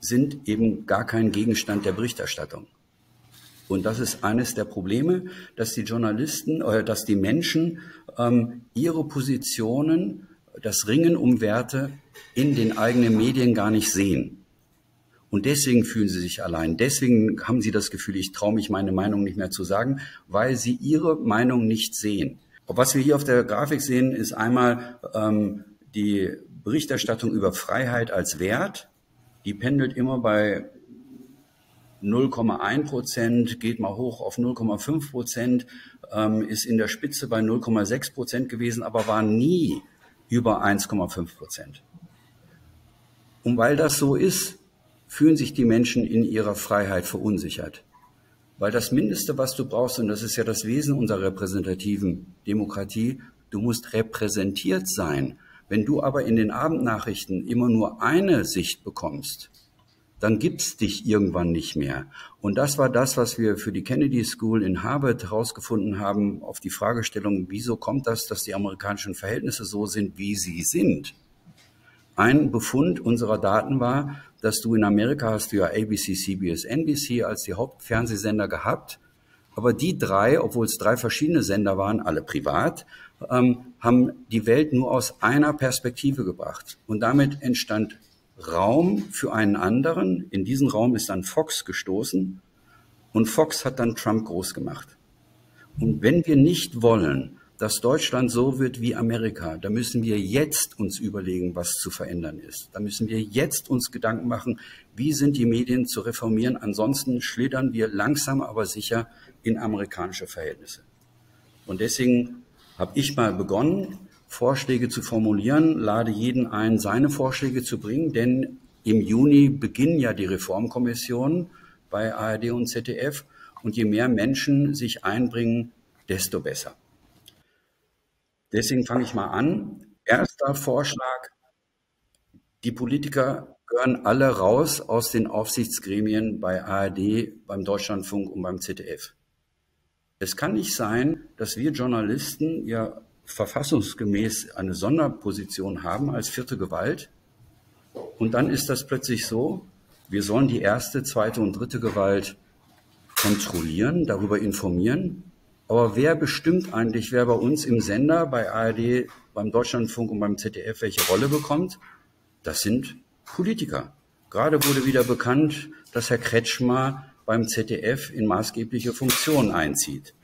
sind eben gar kein Gegenstand der Berichterstattung. Und das ist eines der Probleme, dass die Journalisten oder dass die Menschen ähm, ihre Positionen, das Ringen um Werte in den eigenen Medien gar nicht sehen. Und deswegen fühlen sie sich allein. Deswegen haben sie das Gefühl, ich traue mich meine Meinung nicht mehr zu sagen, weil sie ihre Meinung nicht sehen. Was wir hier auf der Grafik sehen, ist einmal ähm, die Berichterstattung über Freiheit als Wert. Die pendelt immer bei 0,1 Prozent, geht mal hoch auf 0,5 Prozent, ähm, ist in der Spitze bei 0,6 Prozent gewesen, aber war nie über 1,5 Prozent. Und weil das so ist, fühlen sich die Menschen in ihrer Freiheit verunsichert. Weil das Mindeste, was du brauchst, und das ist ja das Wesen unserer repräsentativen Demokratie, du musst repräsentiert sein. Wenn du aber in den Abendnachrichten immer nur eine Sicht bekommst, dann gibt's dich irgendwann nicht mehr. Und das war das, was wir für die Kennedy School in Harvard herausgefunden haben, auf die Fragestellung, wieso kommt das, dass die amerikanischen Verhältnisse so sind, wie sie sind. Ein Befund unserer Daten war, dass du in Amerika hast du ja ABC, CBS, NBC als die Hauptfernsehsender gehabt, Aber die drei, obwohl es drei verschiedene Sender waren, alle privat, ähm, haben die Welt nur aus einer Perspektive gebracht. Und damit entstand Raum für einen anderen. In diesen Raum ist dann Fox gestoßen und Fox hat dann Trump groß gemacht. Und wenn wir nicht wollen, dass Deutschland so wird wie Amerika, da müssen wir jetzt uns überlegen, was zu verändern ist. Da müssen wir jetzt uns Gedanken machen, wie sind die Medien zu reformieren. Ansonsten schlittern wir langsam aber sicher in amerikanische Verhältnisse. Und deswegen habe ich mal begonnen, Vorschläge zu formulieren, lade jeden ein, seine Vorschläge zu bringen, denn im Juni beginnen ja die Reformkommissionen bei ARD und ZDF und je mehr Menschen sich einbringen, desto besser. Deswegen fange ich mal an. Erster Vorschlag. Die Politiker gehören alle raus aus den Aufsichtsgremien bei ARD, beim Deutschlandfunk und beim ZDF. Es kann nicht sein, dass wir Journalisten ja verfassungsgemäß eine Sonderposition haben als vierte Gewalt. Und dann ist das plötzlich so, wir sollen die erste, zweite und dritte Gewalt kontrollieren, darüber informieren. Aber wer bestimmt eigentlich, wer bei uns im Sender, bei ARD, beim Deutschlandfunk und beim ZDF welche Rolle bekommt? Das sind Politiker. Gerade wurde wieder bekannt, dass Herr Kretschmer beim ZDF in maßgebliche Funktionen einzieht.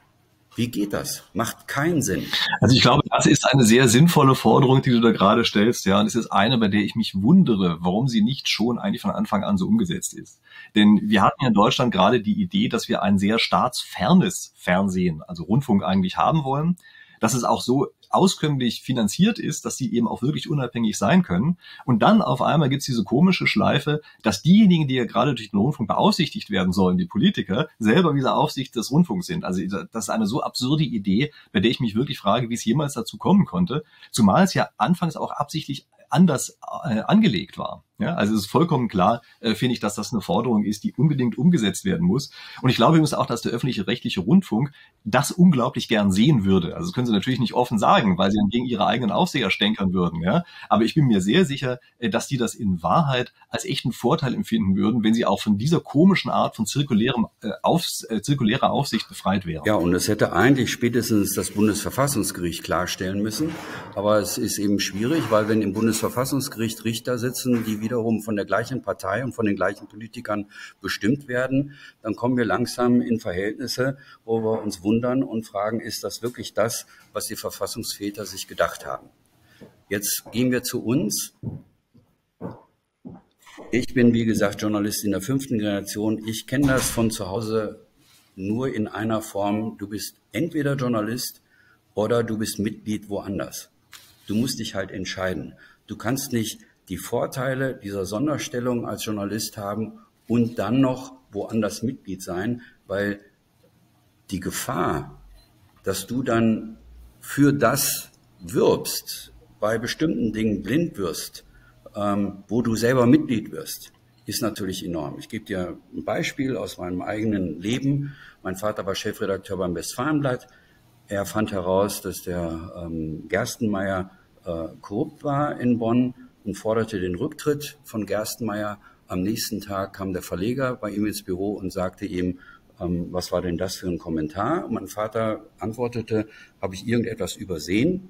Wie geht das? Macht keinen Sinn. Also ich glaube, das ist eine sehr sinnvolle Forderung, die du da gerade stellst, ja. Und es ist eine, bei der ich mich wundere, warum sie nicht schon eigentlich von Anfang an so umgesetzt ist. Denn wir hatten ja in Deutschland gerade die Idee, dass wir ein sehr staatsfernes Fernsehen, also Rundfunk eigentlich haben wollen dass es auch so auskömmlich finanziert ist, dass sie eben auch wirklich unabhängig sein können. Und dann auf einmal gibt es diese komische Schleife, dass diejenigen, die ja gerade durch den Rundfunk beaufsichtigt werden sollen, die Politiker, selber wieder Aufsicht des Rundfunks sind. Also das ist eine so absurde Idee, bei der ich mich wirklich frage, wie es jemals dazu kommen konnte. Zumal es ja anfangs auch absichtlich anders äh, angelegt war. Ja, also es ist vollkommen klar, äh, finde ich, dass das eine Forderung ist, die unbedingt umgesetzt werden muss. Und ich glaube übrigens auch, dass der öffentliche rechtliche Rundfunk das unglaublich gern sehen würde. Also das können sie natürlich nicht offen sagen, weil sie dann gegen ihre eigenen Aufseher stänkern würden. Ja, aber ich bin mir sehr sicher, äh, dass die das in Wahrheit als echten Vorteil empfinden würden, wenn sie auch von dieser komischen Art von zirkulärem äh, auf, äh, zirkulärer Aufsicht befreit wären. Ja, und das hätte eigentlich spätestens das Bundesverfassungsgericht klarstellen müssen. Aber es ist eben schwierig, weil wenn im Bundesverfassungsgericht Richter sitzen, die wiederum von der gleichen Partei und von den gleichen Politikern bestimmt werden, dann kommen wir langsam in Verhältnisse, wo wir uns wundern und fragen, ist das wirklich das, was die Verfassungsväter sich gedacht haben? Jetzt gehen wir zu uns. Ich bin, wie gesagt, Journalist in der fünften Generation. Ich kenne das von zu Hause nur in einer Form. Du bist entweder Journalist oder du bist Mitglied woanders. Du musst dich halt entscheiden. Du kannst nicht die Vorteile dieser Sonderstellung als Journalist haben und dann noch woanders Mitglied sein, weil die Gefahr, dass du dann für das wirbst, bei bestimmten Dingen blind wirst, ähm, wo du selber Mitglied wirst, ist natürlich enorm. Ich gebe dir ein Beispiel aus meinem eigenen Leben. Mein Vater war Chefredakteur beim Westfalenblatt. Er fand heraus, dass der ähm, Gerstenmeier äh, korrupt war in Bonn und forderte den Rücktritt von Gerstenmeier. Am nächsten Tag kam der Verleger bei ihm ins Büro und sagte ihm, ähm, was war denn das für ein Kommentar? Und mein Vater antwortete, habe ich irgendetwas übersehen?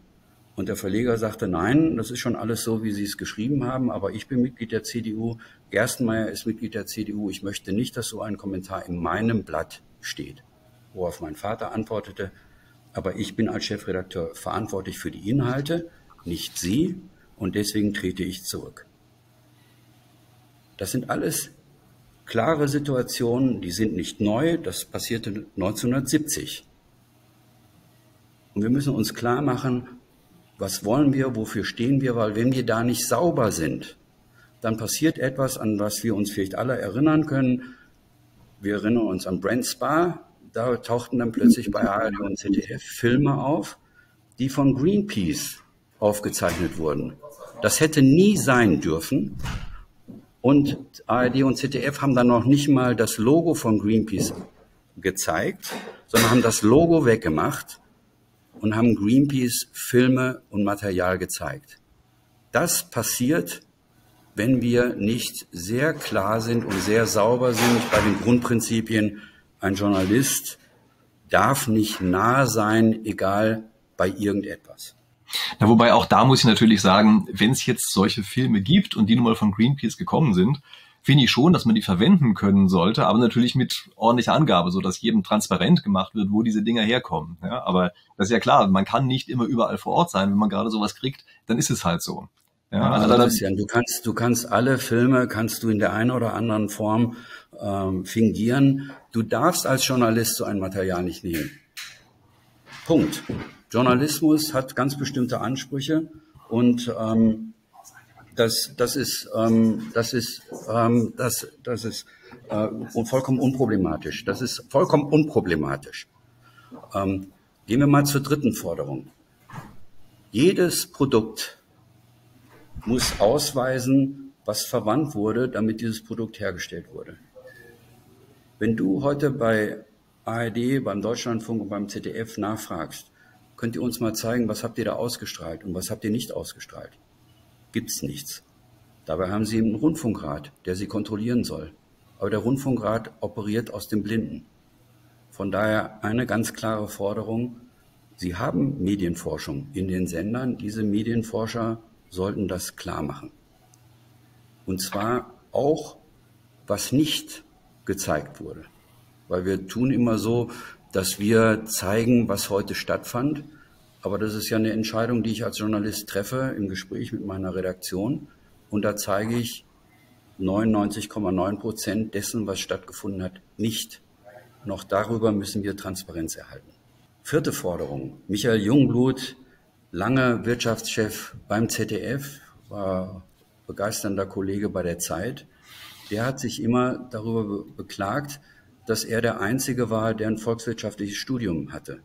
Und der Verleger sagte, nein, das ist schon alles so, wie Sie es geschrieben haben, aber ich bin Mitglied der CDU, Gerstenmeier ist Mitglied der CDU, ich möchte nicht, dass so ein Kommentar in meinem Blatt steht. Worauf mein Vater antwortete, aber ich bin als Chefredakteur verantwortlich für die Inhalte, nicht Sie, und deswegen trete ich zurück. Das sind alles klare Situationen, die sind nicht neu, das passierte 1970. Und wir müssen uns klar machen, was wollen wir, wofür stehen wir, weil wenn wir da nicht sauber sind, dann passiert etwas, an was wir uns vielleicht alle erinnern können. Wir erinnern uns an Brent Spa, da tauchten dann plötzlich bei ARD und ZDF Filme auf, die von Greenpeace aufgezeichnet wurden. Das hätte nie sein dürfen. Und ARD und ZDF haben dann noch nicht mal das Logo von Greenpeace gezeigt, sondern haben das Logo weggemacht und haben Greenpeace Filme und Material gezeigt. Das passiert, wenn wir nicht sehr klar sind und sehr sauber sind bei den Grundprinzipien. Ein Journalist darf nicht nah sein, egal bei irgendetwas. Na, wobei auch da muss ich natürlich sagen, wenn es jetzt solche Filme gibt und die nun mal von Greenpeace gekommen sind, finde ich schon, dass man die verwenden können sollte, aber natürlich mit ordentlicher Angabe, so dass jedem transparent gemacht wird, wo diese Dinger herkommen. Ja, aber das ist ja klar, man kann nicht immer überall vor Ort sein. Wenn man gerade sowas kriegt, dann ist es halt so. Ja, also, Christian, du kannst, du kannst alle Filme, kannst du in der einen oder anderen Form ähm, fingieren. Du darfst als Journalist so ein Material nicht nehmen. Punkt. Journalismus hat ganz bestimmte Ansprüche und ähm, das, das ist, ähm, das ist, ähm, das, das ist äh, vollkommen unproblematisch. Das ist vollkommen unproblematisch. Ähm, gehen wir mal zur dritten Forderung. Jedes Produkt muss ausweisen, was verwandt wurde, damit dieses Produkt hergestellt wurde. Wenn du heute bei ARD, beim Deutschlandfunk und beim ZDF nachfragst, könnt ihr uns mal zeigen, was habt ihr da ausgestrahlt und was habt ihr nicht ausgestrahlt? gibt es nichts. Dabei haben sie einen Rundfunkrat, der sie kontrollieren soll. Aber der Rundfunkrat operiert aus dem Blinden. Von daher eine ganz klare Forderung. Sie haben Medienforschung in den Sendern. Diese Medienforscher sollten das klar machen. Und zwar auch, was nicht gezeigt wurde. Weil wir tun immer so, dass wir zeigen, was heute stattfand. Aber das ist ja eine Entscheidung, die ich als Journalist treffe im Gespräch mit meiner Redaktion. Und da zeige ich 99,9 Prozent dessen, was stattgefunden hat, nicht. Noch darüber müssen wir Transparenz erhalten. Vierte Forderung. Michael Jungblut, lange Wirtschaftschef beim ZDF, war begeisternder Kollege bei der Zeit. Der hat sich immer darüber beklagt, dass er der Einzige war, der ein volkswirtschaftliches Studium hatte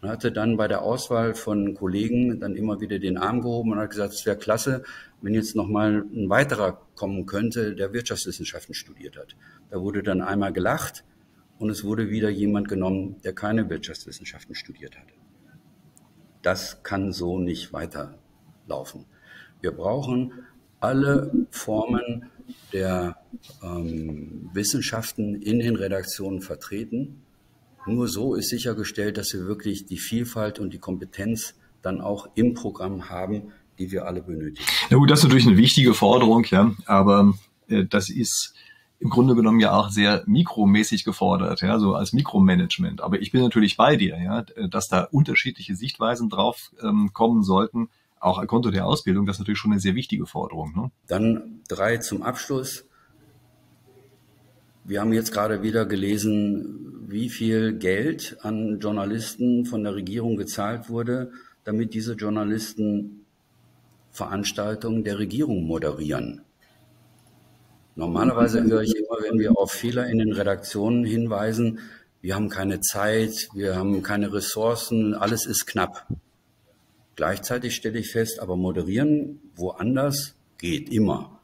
und hatte dann bei der Auswahl von Kollegen dann immer wieder den Arm gehoben und hat gesagt, es wäre klasse, wenn jetzt noch mal ein weiterer kommen könnte, der Wirtschaftswissenschaften studiert hat. Da wurde dann einmal gelacht und es wurde wieder jemand genommen, der keine Wirtschaftswissenschaften studiert hat. Das kann so nicht weiterlaufen. Wir brauchen alle Formen der ähm, Wissenschaften in den Redaktionen vertreten. Nur so ist sichergestellt, dass wir wirklich die Vielfalt und die Kompetenz dann auch im Programm haben, die wir alle benötigen. Na gut, das ist natürlich eine wichtige Forderung, ja, aber äh, das ist im Grunde genommen ja auch sehr mikromäßig gefordert, ja, so als Mikromanagement. Aber ich bin natürlich bei dir, ja, dass da unterschiedliche Sichtweisen drauf ähm, kommen sollten, auch Konto der Ausbildung, das ist natürlich schon eine sehr wichtige Forderung. Ne? Dann drei zum Abschluss. Wir haben jetzt gerade wieder gelesen, wie viel Geld an Journalisten von der Regierung gezahlt wurde, damit diese Journalisten Veranstaltungen der Regierung moderieren. Normalerweise höre ich immer, wenn wir auf Fehler in den Redaktionen hinweisen, wir haben keine Zeit, wir haben keine Ressourcen, alles ist knapp. Gleichzeitig stelle ich fest, aber moderieren woanders geht immer.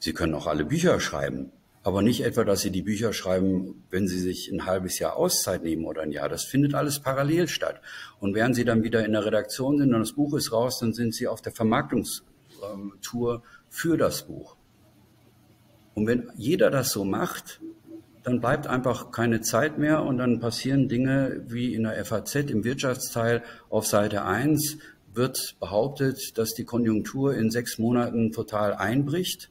Sie können auch alle Bücher schreiben. Aber nicht etwa, dass Sie die Bücher schreiben, wenn Sie sich ein halbes Jahr Auszeit nehmen oder ein Jahr. Das findet alles parallel statt. Und während Sie dann wieder in der Redaktion sind und das Buch ist raus, dann sind Sie auf der Vermarktungstour für das Buch. Und wenn jeder das so macht, dann bleibt einfach keine Zeit mehr und dann passieren Dinge wie in der FAZ im Wirtschaftsteil auf Seite 1 wird behauptet, dass die Konjunktur in sechs Monaten total einbricht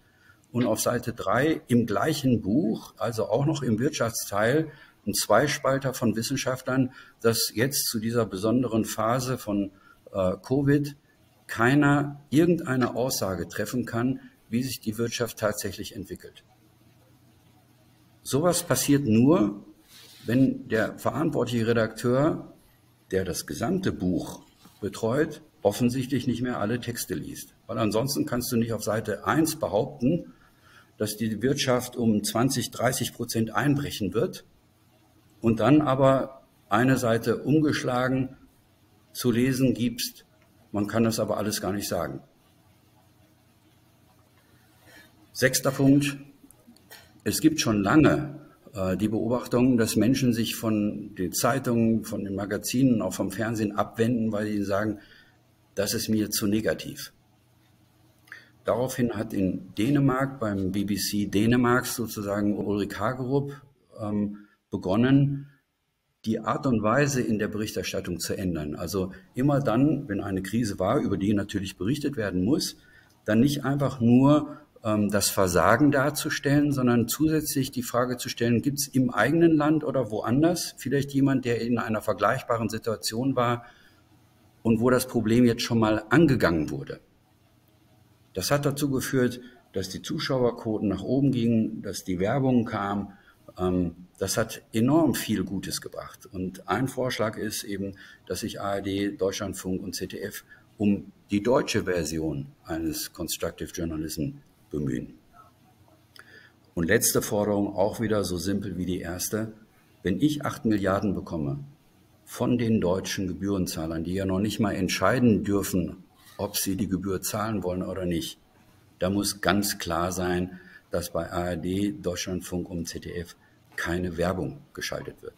und auf Seite 3 im gleichen Buch, also auch noch im Wirtschaftsteil, ein Zweispalter von Wissenschaftlern, dass jetzt zu dieser besonderen Phase von äh, Covid keiner irgendeine Aussage treffen kann, wie sich die Wirtschaft tatsächlich entwickelt. Sowas passiert nur, wenn der verantwortliche Redakteur, der das gesamte Buch betreut, offensichtlich nicht mehr alle Texte liest. Weil ansonsten kannst du nicht auf Seite 1 behaupten, dass die Wirtschaft um 20, 30 Prozent einbrechen wird und dann aber eine Seite umgeschlagen zu lesen gibst, man kann das aber alles gar nicht sagen. Sechster Punkt. Es gibt schon lange äh, die Beobachtung, dass Menschen sich von den Zeitungen, von den Magazinen, auch vom Fernsehen abwenden, weil sie sagen, das ist mir zu negativ. Daraufhin hat in Dänemark beim BBC Dänemarks sozusagen Ulrich Hagerup ähm, begonnen, die Art und Weise in der Berichterstattung zu ändern. Also immer dann, wenn eine Krise war, über die natürlich berichtet werden muss, dann nicht einfach nur ähm, das Versagen darzustellen, sondern zusätzlich die Frage zu stellen, gibt es im eigenen Land oder woanders vielleicht jemand, der in einer vergleichbaren Situation war und wo das Problem jetzt schon mal angegangen wurde. Das hat dazu geführt, dass die Zuschauerquoten nach oben gingen, dass die Werbung kam, ähm, das hat enorm viel Gutes gebracht. Und ein Vorschlag ist eben, dass sich ARD, Deutschlandfunk und ZDF um die deutsche Version eines Constructive Journalism bemühen. Und letzte Forderung, auch wieder so simpel wie die erste. Wenn ich acht Milliarden bekomme von den deutschen Gebührenzahlern, die ja noch nicht mal entscheiden dürfen, ob sie die Gebühr zahlen wollen oder nicht, da muss ganz klar sein, dass bei ARD, Deutschlandfunk und ZDF keine Werbung geschaltet wird.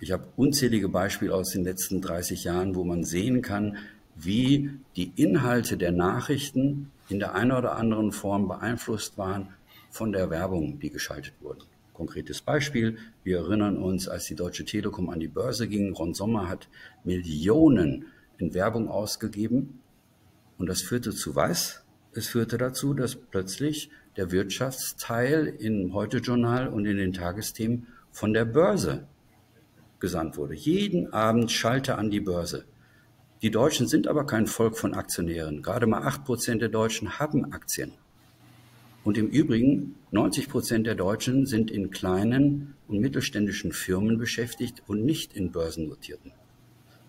Ich habe unzählige Beispiele aus den letzten 30 Jahren, wo man sehen kann, wie die Inhalte der Nachrichten in der einen oder anderen Form beeinflusst waren von der Werbung, die geschaltet wurde. Konkretes Beispiel, wir erinnern uns, als die Deutsche Telekom an die Börse ging, Ron Sommer hat Millionen in Werbung ausgegeben und das führte zu was? Es führte dazu, dass plötzlich der Wirtschaftsteil im Heute-Journal und in den Tagesthemen von der Börse gesandt wurde. Jeden Abend schalte an die Börse. Die Deutschen sind aber kein Volk von Aktionären. Gerade mal acht Prozent der Deutschen haben Aktien. Und im Übrigen, 90 Prozent der Deutschen sind in kleinen und mittelständischen Firmen beschäftigt und nicht in börsennotierten.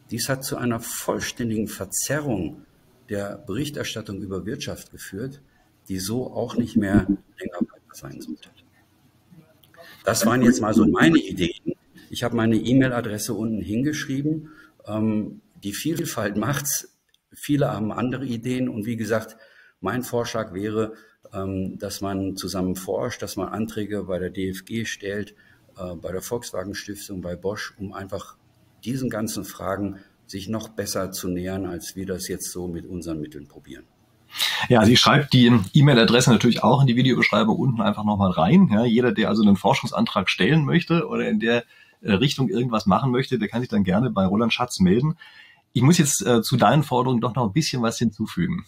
Dies hat zu einer vollständigen Verzerrung der Berichterstattung über Wirtschaft geführt, die so auch nicht mehr länger sein sollte. Das waren jetzt mal so meine Ideen. Ich habe meine E-Mail-Adresse unten hingeschrieben. Ähm, die Vielfalt macht's. Viele haben andere Ideen. Und wie gesagt, mein Vorschlag wäre, dass man zusammen forscht, dass man Anträge bei der DFG stellt, äh, bei der Volkswagen Stiftung, bei Bosch, um einfach diesen ganzen Fragen sich noch besser zu nähern, als wir das jetzt so mit unseren Mitteln probieren. Ja, ich schreibe die E-Mail-Adresse natürlich auch in die Videobeschreibung unten einfach nochmal rein. Ja, jeder, der also einen Forschungsantrag stellen möchte oder in der äh, Richtung irgendwas machen möchte, der kann sich dann gerne bei Roland Schatz melden. Ich muss jetzt äh, zu deinen Forderungen doch noch ein bisschen was hinzufügen.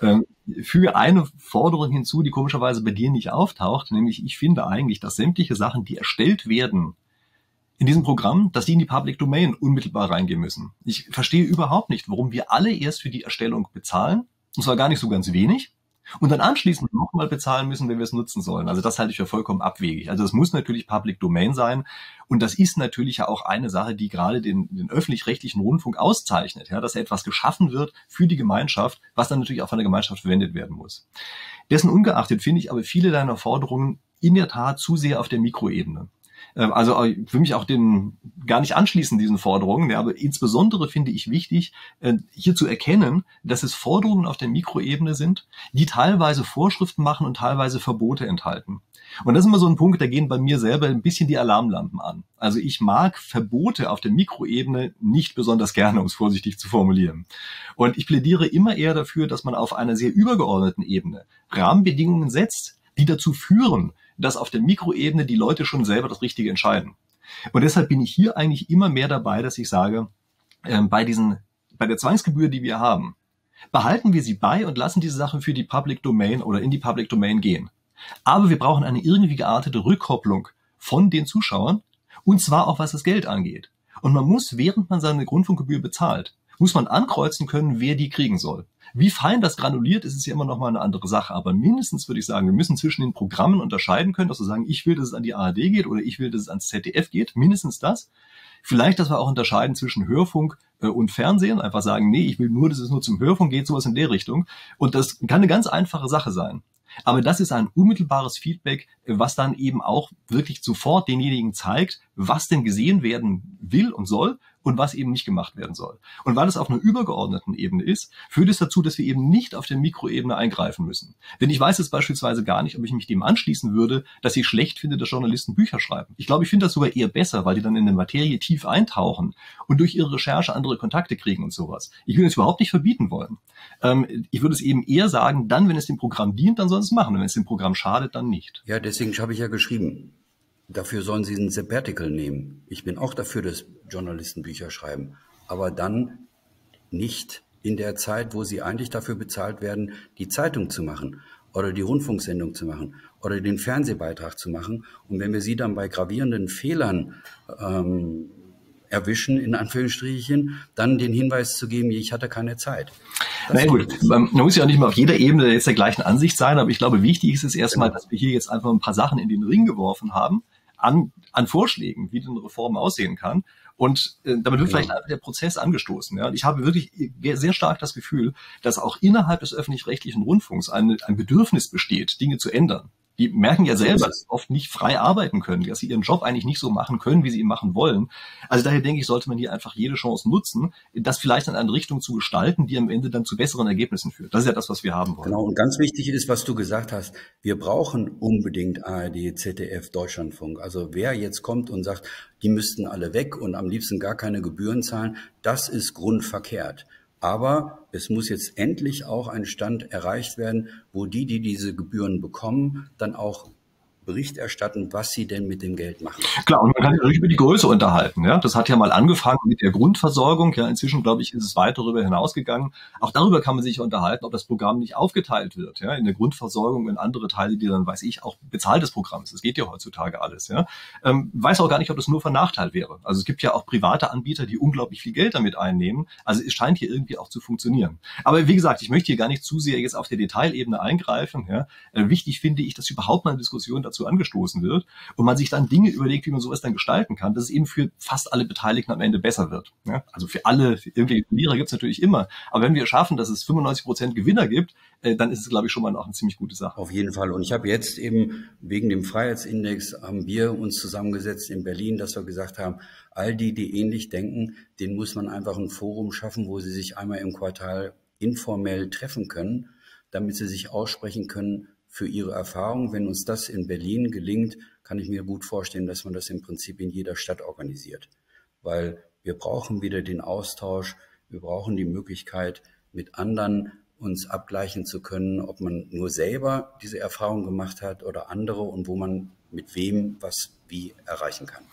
Ähm, füge eine Forderung hinzu, die komischerweise bei dir nicht auftaucht, nämlich ich finde eigentlich, dass sämtliche Sachen, die erstellt werden in diesem Programm, dass die in die Public Domain unmittelbar reingehen müssen. Ich verstehe überhaupt nicht, warum wir alle erst für die Erstellung bezahlen und zwar gar nicht so ganz wenig. Und dann anschließend nochmal bezahlen müssen, wenn wir es nutzen sollen. Also das halte ich für vollkommen abwegig. Also es muss natürlich Public Domain sein. Und das ist natürlich ja auch eine Sache, die gerade den, den öffentlich-rechtlichen Rundfunk auszeichnet, ja, dass etwas geschaffen wird für die Gemeinschaft, was dann natürlich auch von der Gemeinschaft verwendet werden muss. Dessen ungeachtet finde ich aber viele deiner Forderungen in der Tat zu sehr auf der Mikroebene. Ähm, also ich will mich auch den gar nicht anschließen, diesen Forderungen. Ja, aber insbesondere finde ich wichtig, äh, hier zu erkennen, dass es Forderungen auf der Mikroebene sind, die teilweise Vorschriften machen und teilweise Verbote enthalten. Und das ist immer so ein Punkt, da gehen bei mir selber ein bisschen die Alarmlampen an. Also ich mag Verbote auf der Mikroebene nicht besonders gerne, um es vorsichtig zu formulieren. Und ich plädiere immer eher dafür, dass man auf einer sehr übergeordneten Ebene Rahmenbedingungen setzt, die dazu führen, dass auf der Mikroebene die Leute schon selber das Richtige entscheiden. Und deshalb bin ich hier eigentlich immer mehr dabei, dass ich sage, äh, bei diesen, bei der Zwangsgebühr, die wir haben, behalten wir sie bei und lassen diese Sachen für die Public Domain oder in die Public Domain gehen. Aber wir brauchen eine irgendwie geartete Rückkopplung von den Zuschauern und zwar auch was das Geld angeht. Und man muss, während man seine Grundfunkgebühr bezahlt, muss man ankreuzen können, wer die kriegen soll. Wie fein das granuliert ist, ist ja immer noch mal eine andere Sache. Aber mindestens würde ich sagen, wir müssen zwischen den Programmen unterscheiden können, dass wir sagen, ich will, dass es an die ARD geht oder ich will, dass es ans ZDF geht. Mindestens das. Vielleicht, dass wir auch unterscheiden zwischen Hörfunk äh, und Fernsehen. Einfach sagen, nee, ich will nur, dass es nur zum Hörfunk geht, sowas in der Richtung. Und das kann eine ganz einfache Sache sein. Aber das ist ein unmittelbares Feedback, was dann eben auch wirklich sofort denjenigen zeigt, was denn gesehen werden will und soll und was eben nicht gemacht werden soll. Und weil es auf einer übergeordneten Ebene ist, führt es dazu, dass wir eben nicht auf der Mikroebene eingreifen müssen. Denn ich weiß jetzt beispielsweise gar nicht, ob ich mich dem anschließen würde, dass ich schlecht finde, dass Journalisten Bücher schreiben. Ich glaube, ich finde das sogar eher besser, weil die dann in der Materie tief eintauchen und durch ihre Recherche andere Kontakte kriegen und sowas. Ich will es überhaupt nicht verbieten wollen. Ähm, ich würde es eben eher sagen, dann, wenn es dem Programm dient, dann soll es machen. Und wenn es dem Programm schadet, dann nicht. Ja, deswegen habe ich ja geschrieben, dafür sollen sie ein Sabbatical nehmen. Ich bin auch dafür, dass Journalisten Bücher schreiben. Aber dann nicht in der Zeit, wo sie eigentlich dafür bezahlt werden, die Zeitung zu machen oder die Rundfunksendung zu machen oder den Fernsehbeitrag zu machen. Und wenn wir sie dann bei gravierenden Fehlern ähm, erwischen, in Anführungsstrichen, dann den Hinweis zu geben, ich hatte keine Zeit. Das Na gut, man muss ja auch nicht mal auf jeder Ebene jetzt der gleichen Ansicht sein, aber ich glaube, wichtig ist es erstmal, genau. dass wir hier jetzt einfach ein paar Sachen in den Ring geworfen haben, an, an Vorschlägen, wie denn Reform aussehen kann. Und äh, damit wird genau. vielleicht einfach der Prozess angestoßen. Ja? Und ich habe wirklich sehr stark das Gefühl, dass auch innerhalb des öffentlich-rechtlichen Rundfunks ein, ein Bedürfnis besteht, Dinge zu ändern die merken ja selber, dass sie oft nicht frei arbeiten können, dass sie ihren Job eigentlich nicht so machen können, wie sie ihn machen wollen. Also daher denke ich, sollte man hier einfach jede Chance nutzen, das vielleicht in eine Richtung zu gestalten, die am Ende dann zu besseren Ergebnissen führt. Das ist ja das, was wir haben wollen. Genau, und ganz wichtig ist, was du gesagt hast, wir brauchen unbedingt ARD, ZDF, Deutschlandfunk. Also wer jetzt kommt und sagt, die müssten alle weg und am liebsten gar keine Gebühren zahlen, das ist grundverkehrt. Aber es muss jetzt endlich auch ein Stand erreicht werden, wo die, die diese Gebühren bekommen, dann auch Bericht erstatten, was sie denn mit dem Geld machen. Klar, und man kann sich über die Größe unterhalten. Ja? Das hat ja mal angefangen mit der Grundversorgung. Ja, inzwischen, glaube ich, ist es weit darüber hinausgegangen. Auch darüber kann man sich unterhalten, ob das Programm nicht aufgeteilt wird. Ja? In der Grundversorgung in andere Teile, die dann, weiß ich, auch bezahltes Programm ist. Das geht ja heutzutage alles. Ja? Ähm, weiß auch gar nicht, ob das nur von Nachteil wäre. Also es gibt ja auch private Anbieter, die unglaublich viel Geld damit einnehmen. Also es scheint hier irgendwie auch zu funktionieren. Aber wie gesagt, ich möchte hier gar nicht zu sehr jetzt auf der Detailebene eingreifen. Ja? Äh, wichtig finde ich, dass überhaupt mal eine Diskussion dazu angestoßen wird und man sich dann Dinge überlegt, wie man sowas dann gestalten kann, dass es eben für fast alle Beteiligten am Ende besser wird. Ja? Also für alle, irgendwie Verlierer gibt es natürlich immer. Aber wenn wir schaffen, dass es 95 Prozent Gewinner gibt, äh, dann ist es, glaube ich, schon mal auch eine ziemlich gute Sache. Auf jeden Fall. Und ich habe jetzt eben wegen dem Freiheitsindex haben wir uns zusammengesetzt in Berlin, dass wir gesagt haben, all die, die ähnlich denken, denen muss man einfach ein Forum schaffen, wo sie sich einmal im Quartal informell treffen können, damit sie sich aussprechen können, für Ihre Erfahrung. Wenn uns das in Berlin gelingt, kann ich mir gut vorstellen, dass man das im Prinzip in jeder Stadt organisiert. Weil wir brauchen wieder den Austausch, wir brauchen die Möglichkeit, mit anderen uns abgleichen zu können, ob man nur selber diese Erfahrung gemacht hat oder andere und wo man mit wem was wie erreichen kann.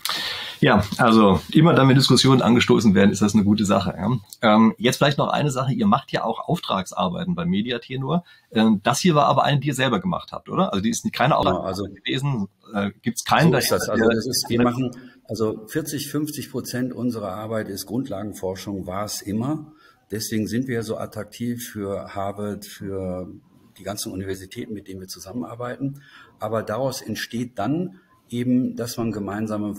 Ja, also immer dann, wenn Diskussionen angestoßen werden, ist das eine gute Sache. Ja. Ähm, jetzt vielleicht noch eine Sache, ihr macht ja auch Auftragsarbeiten bei Mediatenor. Ähm, das hier war aber eine, die ihr selber gemacht habt, oder? Also die ist keine Auftragsarbeit also, gewesen. Äh, Gibt es keinen so ist das. Also das ist, wir machen, also 40, 50 Prozent unserer Arbeit ist Grundlagenforschung, war es immer. Deswegen sind wir so attraktiv für Harvard, für die ganzen Universitäten, mit denen wir zusammenarbeiten. Aber daraus entsteht dann eben, dass man gemeinsame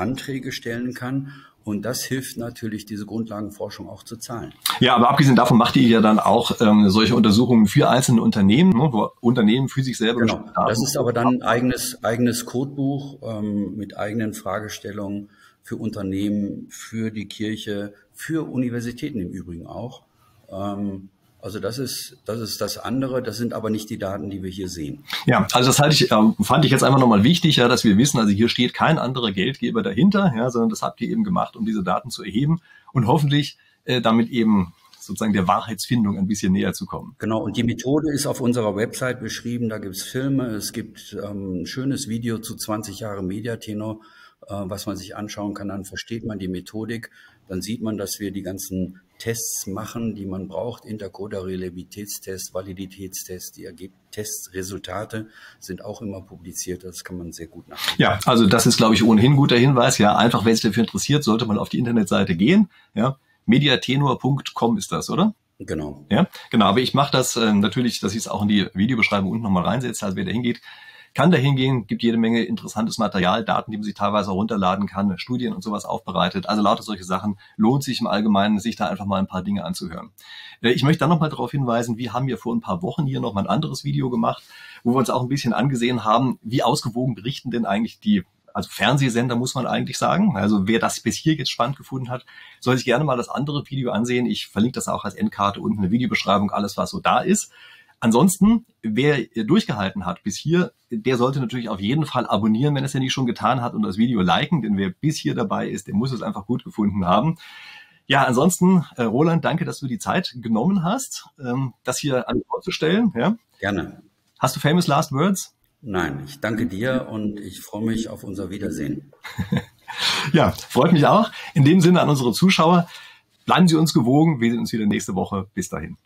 Forschungsanträge stellen kann. Und das hilft natürlich, diese Grundlagenforschung auch zu zahlen. Ja, aber abgesehen davon macht ihr ja dann auch ähm, solche Untersuchungen für einzelne Unternehmen, ne, wo Unternehmen für sich selber. Genau. Das ist aber dann ein eigenes, eigenes Codebuch ähm, mit eigenen Fragestellungen für Unternehmen, für die Kirche, für Universitäten im Übrigen auch. Ähm, also das ist, das ist das andere. Das sind aber nicht die Daten, die wir hier sehen. Ja, also das halte ich, äh, fand ich jetzt einfach nochmal wichtig, ja, dass wir wissen, also hier steht kein anderer Geldgeber dahinter, ja, sondern das habt ihr eben gemacht, um diese Daten zu erheben und hoffentlich äh, damit eben sozusagen der Wahrheitsfindung ein bisschen näher zu kommen. Genau, und die Methode ist auf unserer Website beschrieben. Da gibt es Filme, es gibt ähm, ein schönes Video zu 20 Jahre Mediatenor, äh, was man sich anschauen kann. Dann versteht man die Methodik. Dann sieht man, dass wir die ganzen Tests machen, die man braucht, Intercoder Reliabilitätstest, Validitätstest, die Testresultate sind auch immer publiziert, das kann man sehr gut nachschauen. Ja, also das ist, glaube ich, ohnehin guter Hinweis. Ja, einfach, wenn sich dafür interessiert, sollte man auf die Internetseite gehen. Ja, mediatenor.com ist das, oder? Genau. Ja, genau. Aber ich mache das äh, natürlich, dass ich es auch in die Videobeschreibung unten nochmal reinsetze, also wer da hingeht, kann da hingehen, gibt jede Menge interessantes Material, Daten, die man sich teilweise runterladen kann, Studien und sowas aufbereitet. Also lauter solche Sachen lohnt sich im Allgemeinen, sich da einfach mal ein paar Dinge anzuhören. Äh, ich möchte dann nochmal darauf hinweisen, wir haben ja vor ein paar Wochen hier nochmal ein anderes Video gemacht, wo wir uns auch ein bisschen angesehen haben, wie ausgewogen berichten denn eigentlich die also Fernsehsender muss man eigentlich sagen. Also wer das bis hier jetzt spannend gefunden hat, soll sich gerne mal das andere Video ansehen. Ich verlinke das auch als Endkarte unten in der Videobeschreibung, alles was so da ist. Ansonsten, wer durchgehalten hat bis hier, der sollte natürlich auf jeden Fall abonnieren, wenn es ja nicht schon getan hat und das Video liken, denn wer bis hier dabei ist, der muss es einfach gut gefunden haben. Ja, ansonsten, äh, Roland, danke, dass du die Zeit genommen hast, ähm, das hier an vorzustellen. Ja? Gerne. Hast du famous last words? Nein, ich danke dir und ich freue mich auf unser Wiedersehen. ja, freut mich auch. In dem Sinne an unsere Zuschauer, bleiben Sie uns gewogen. Wir sehen uns wieder nächste Woche. Bis dahin.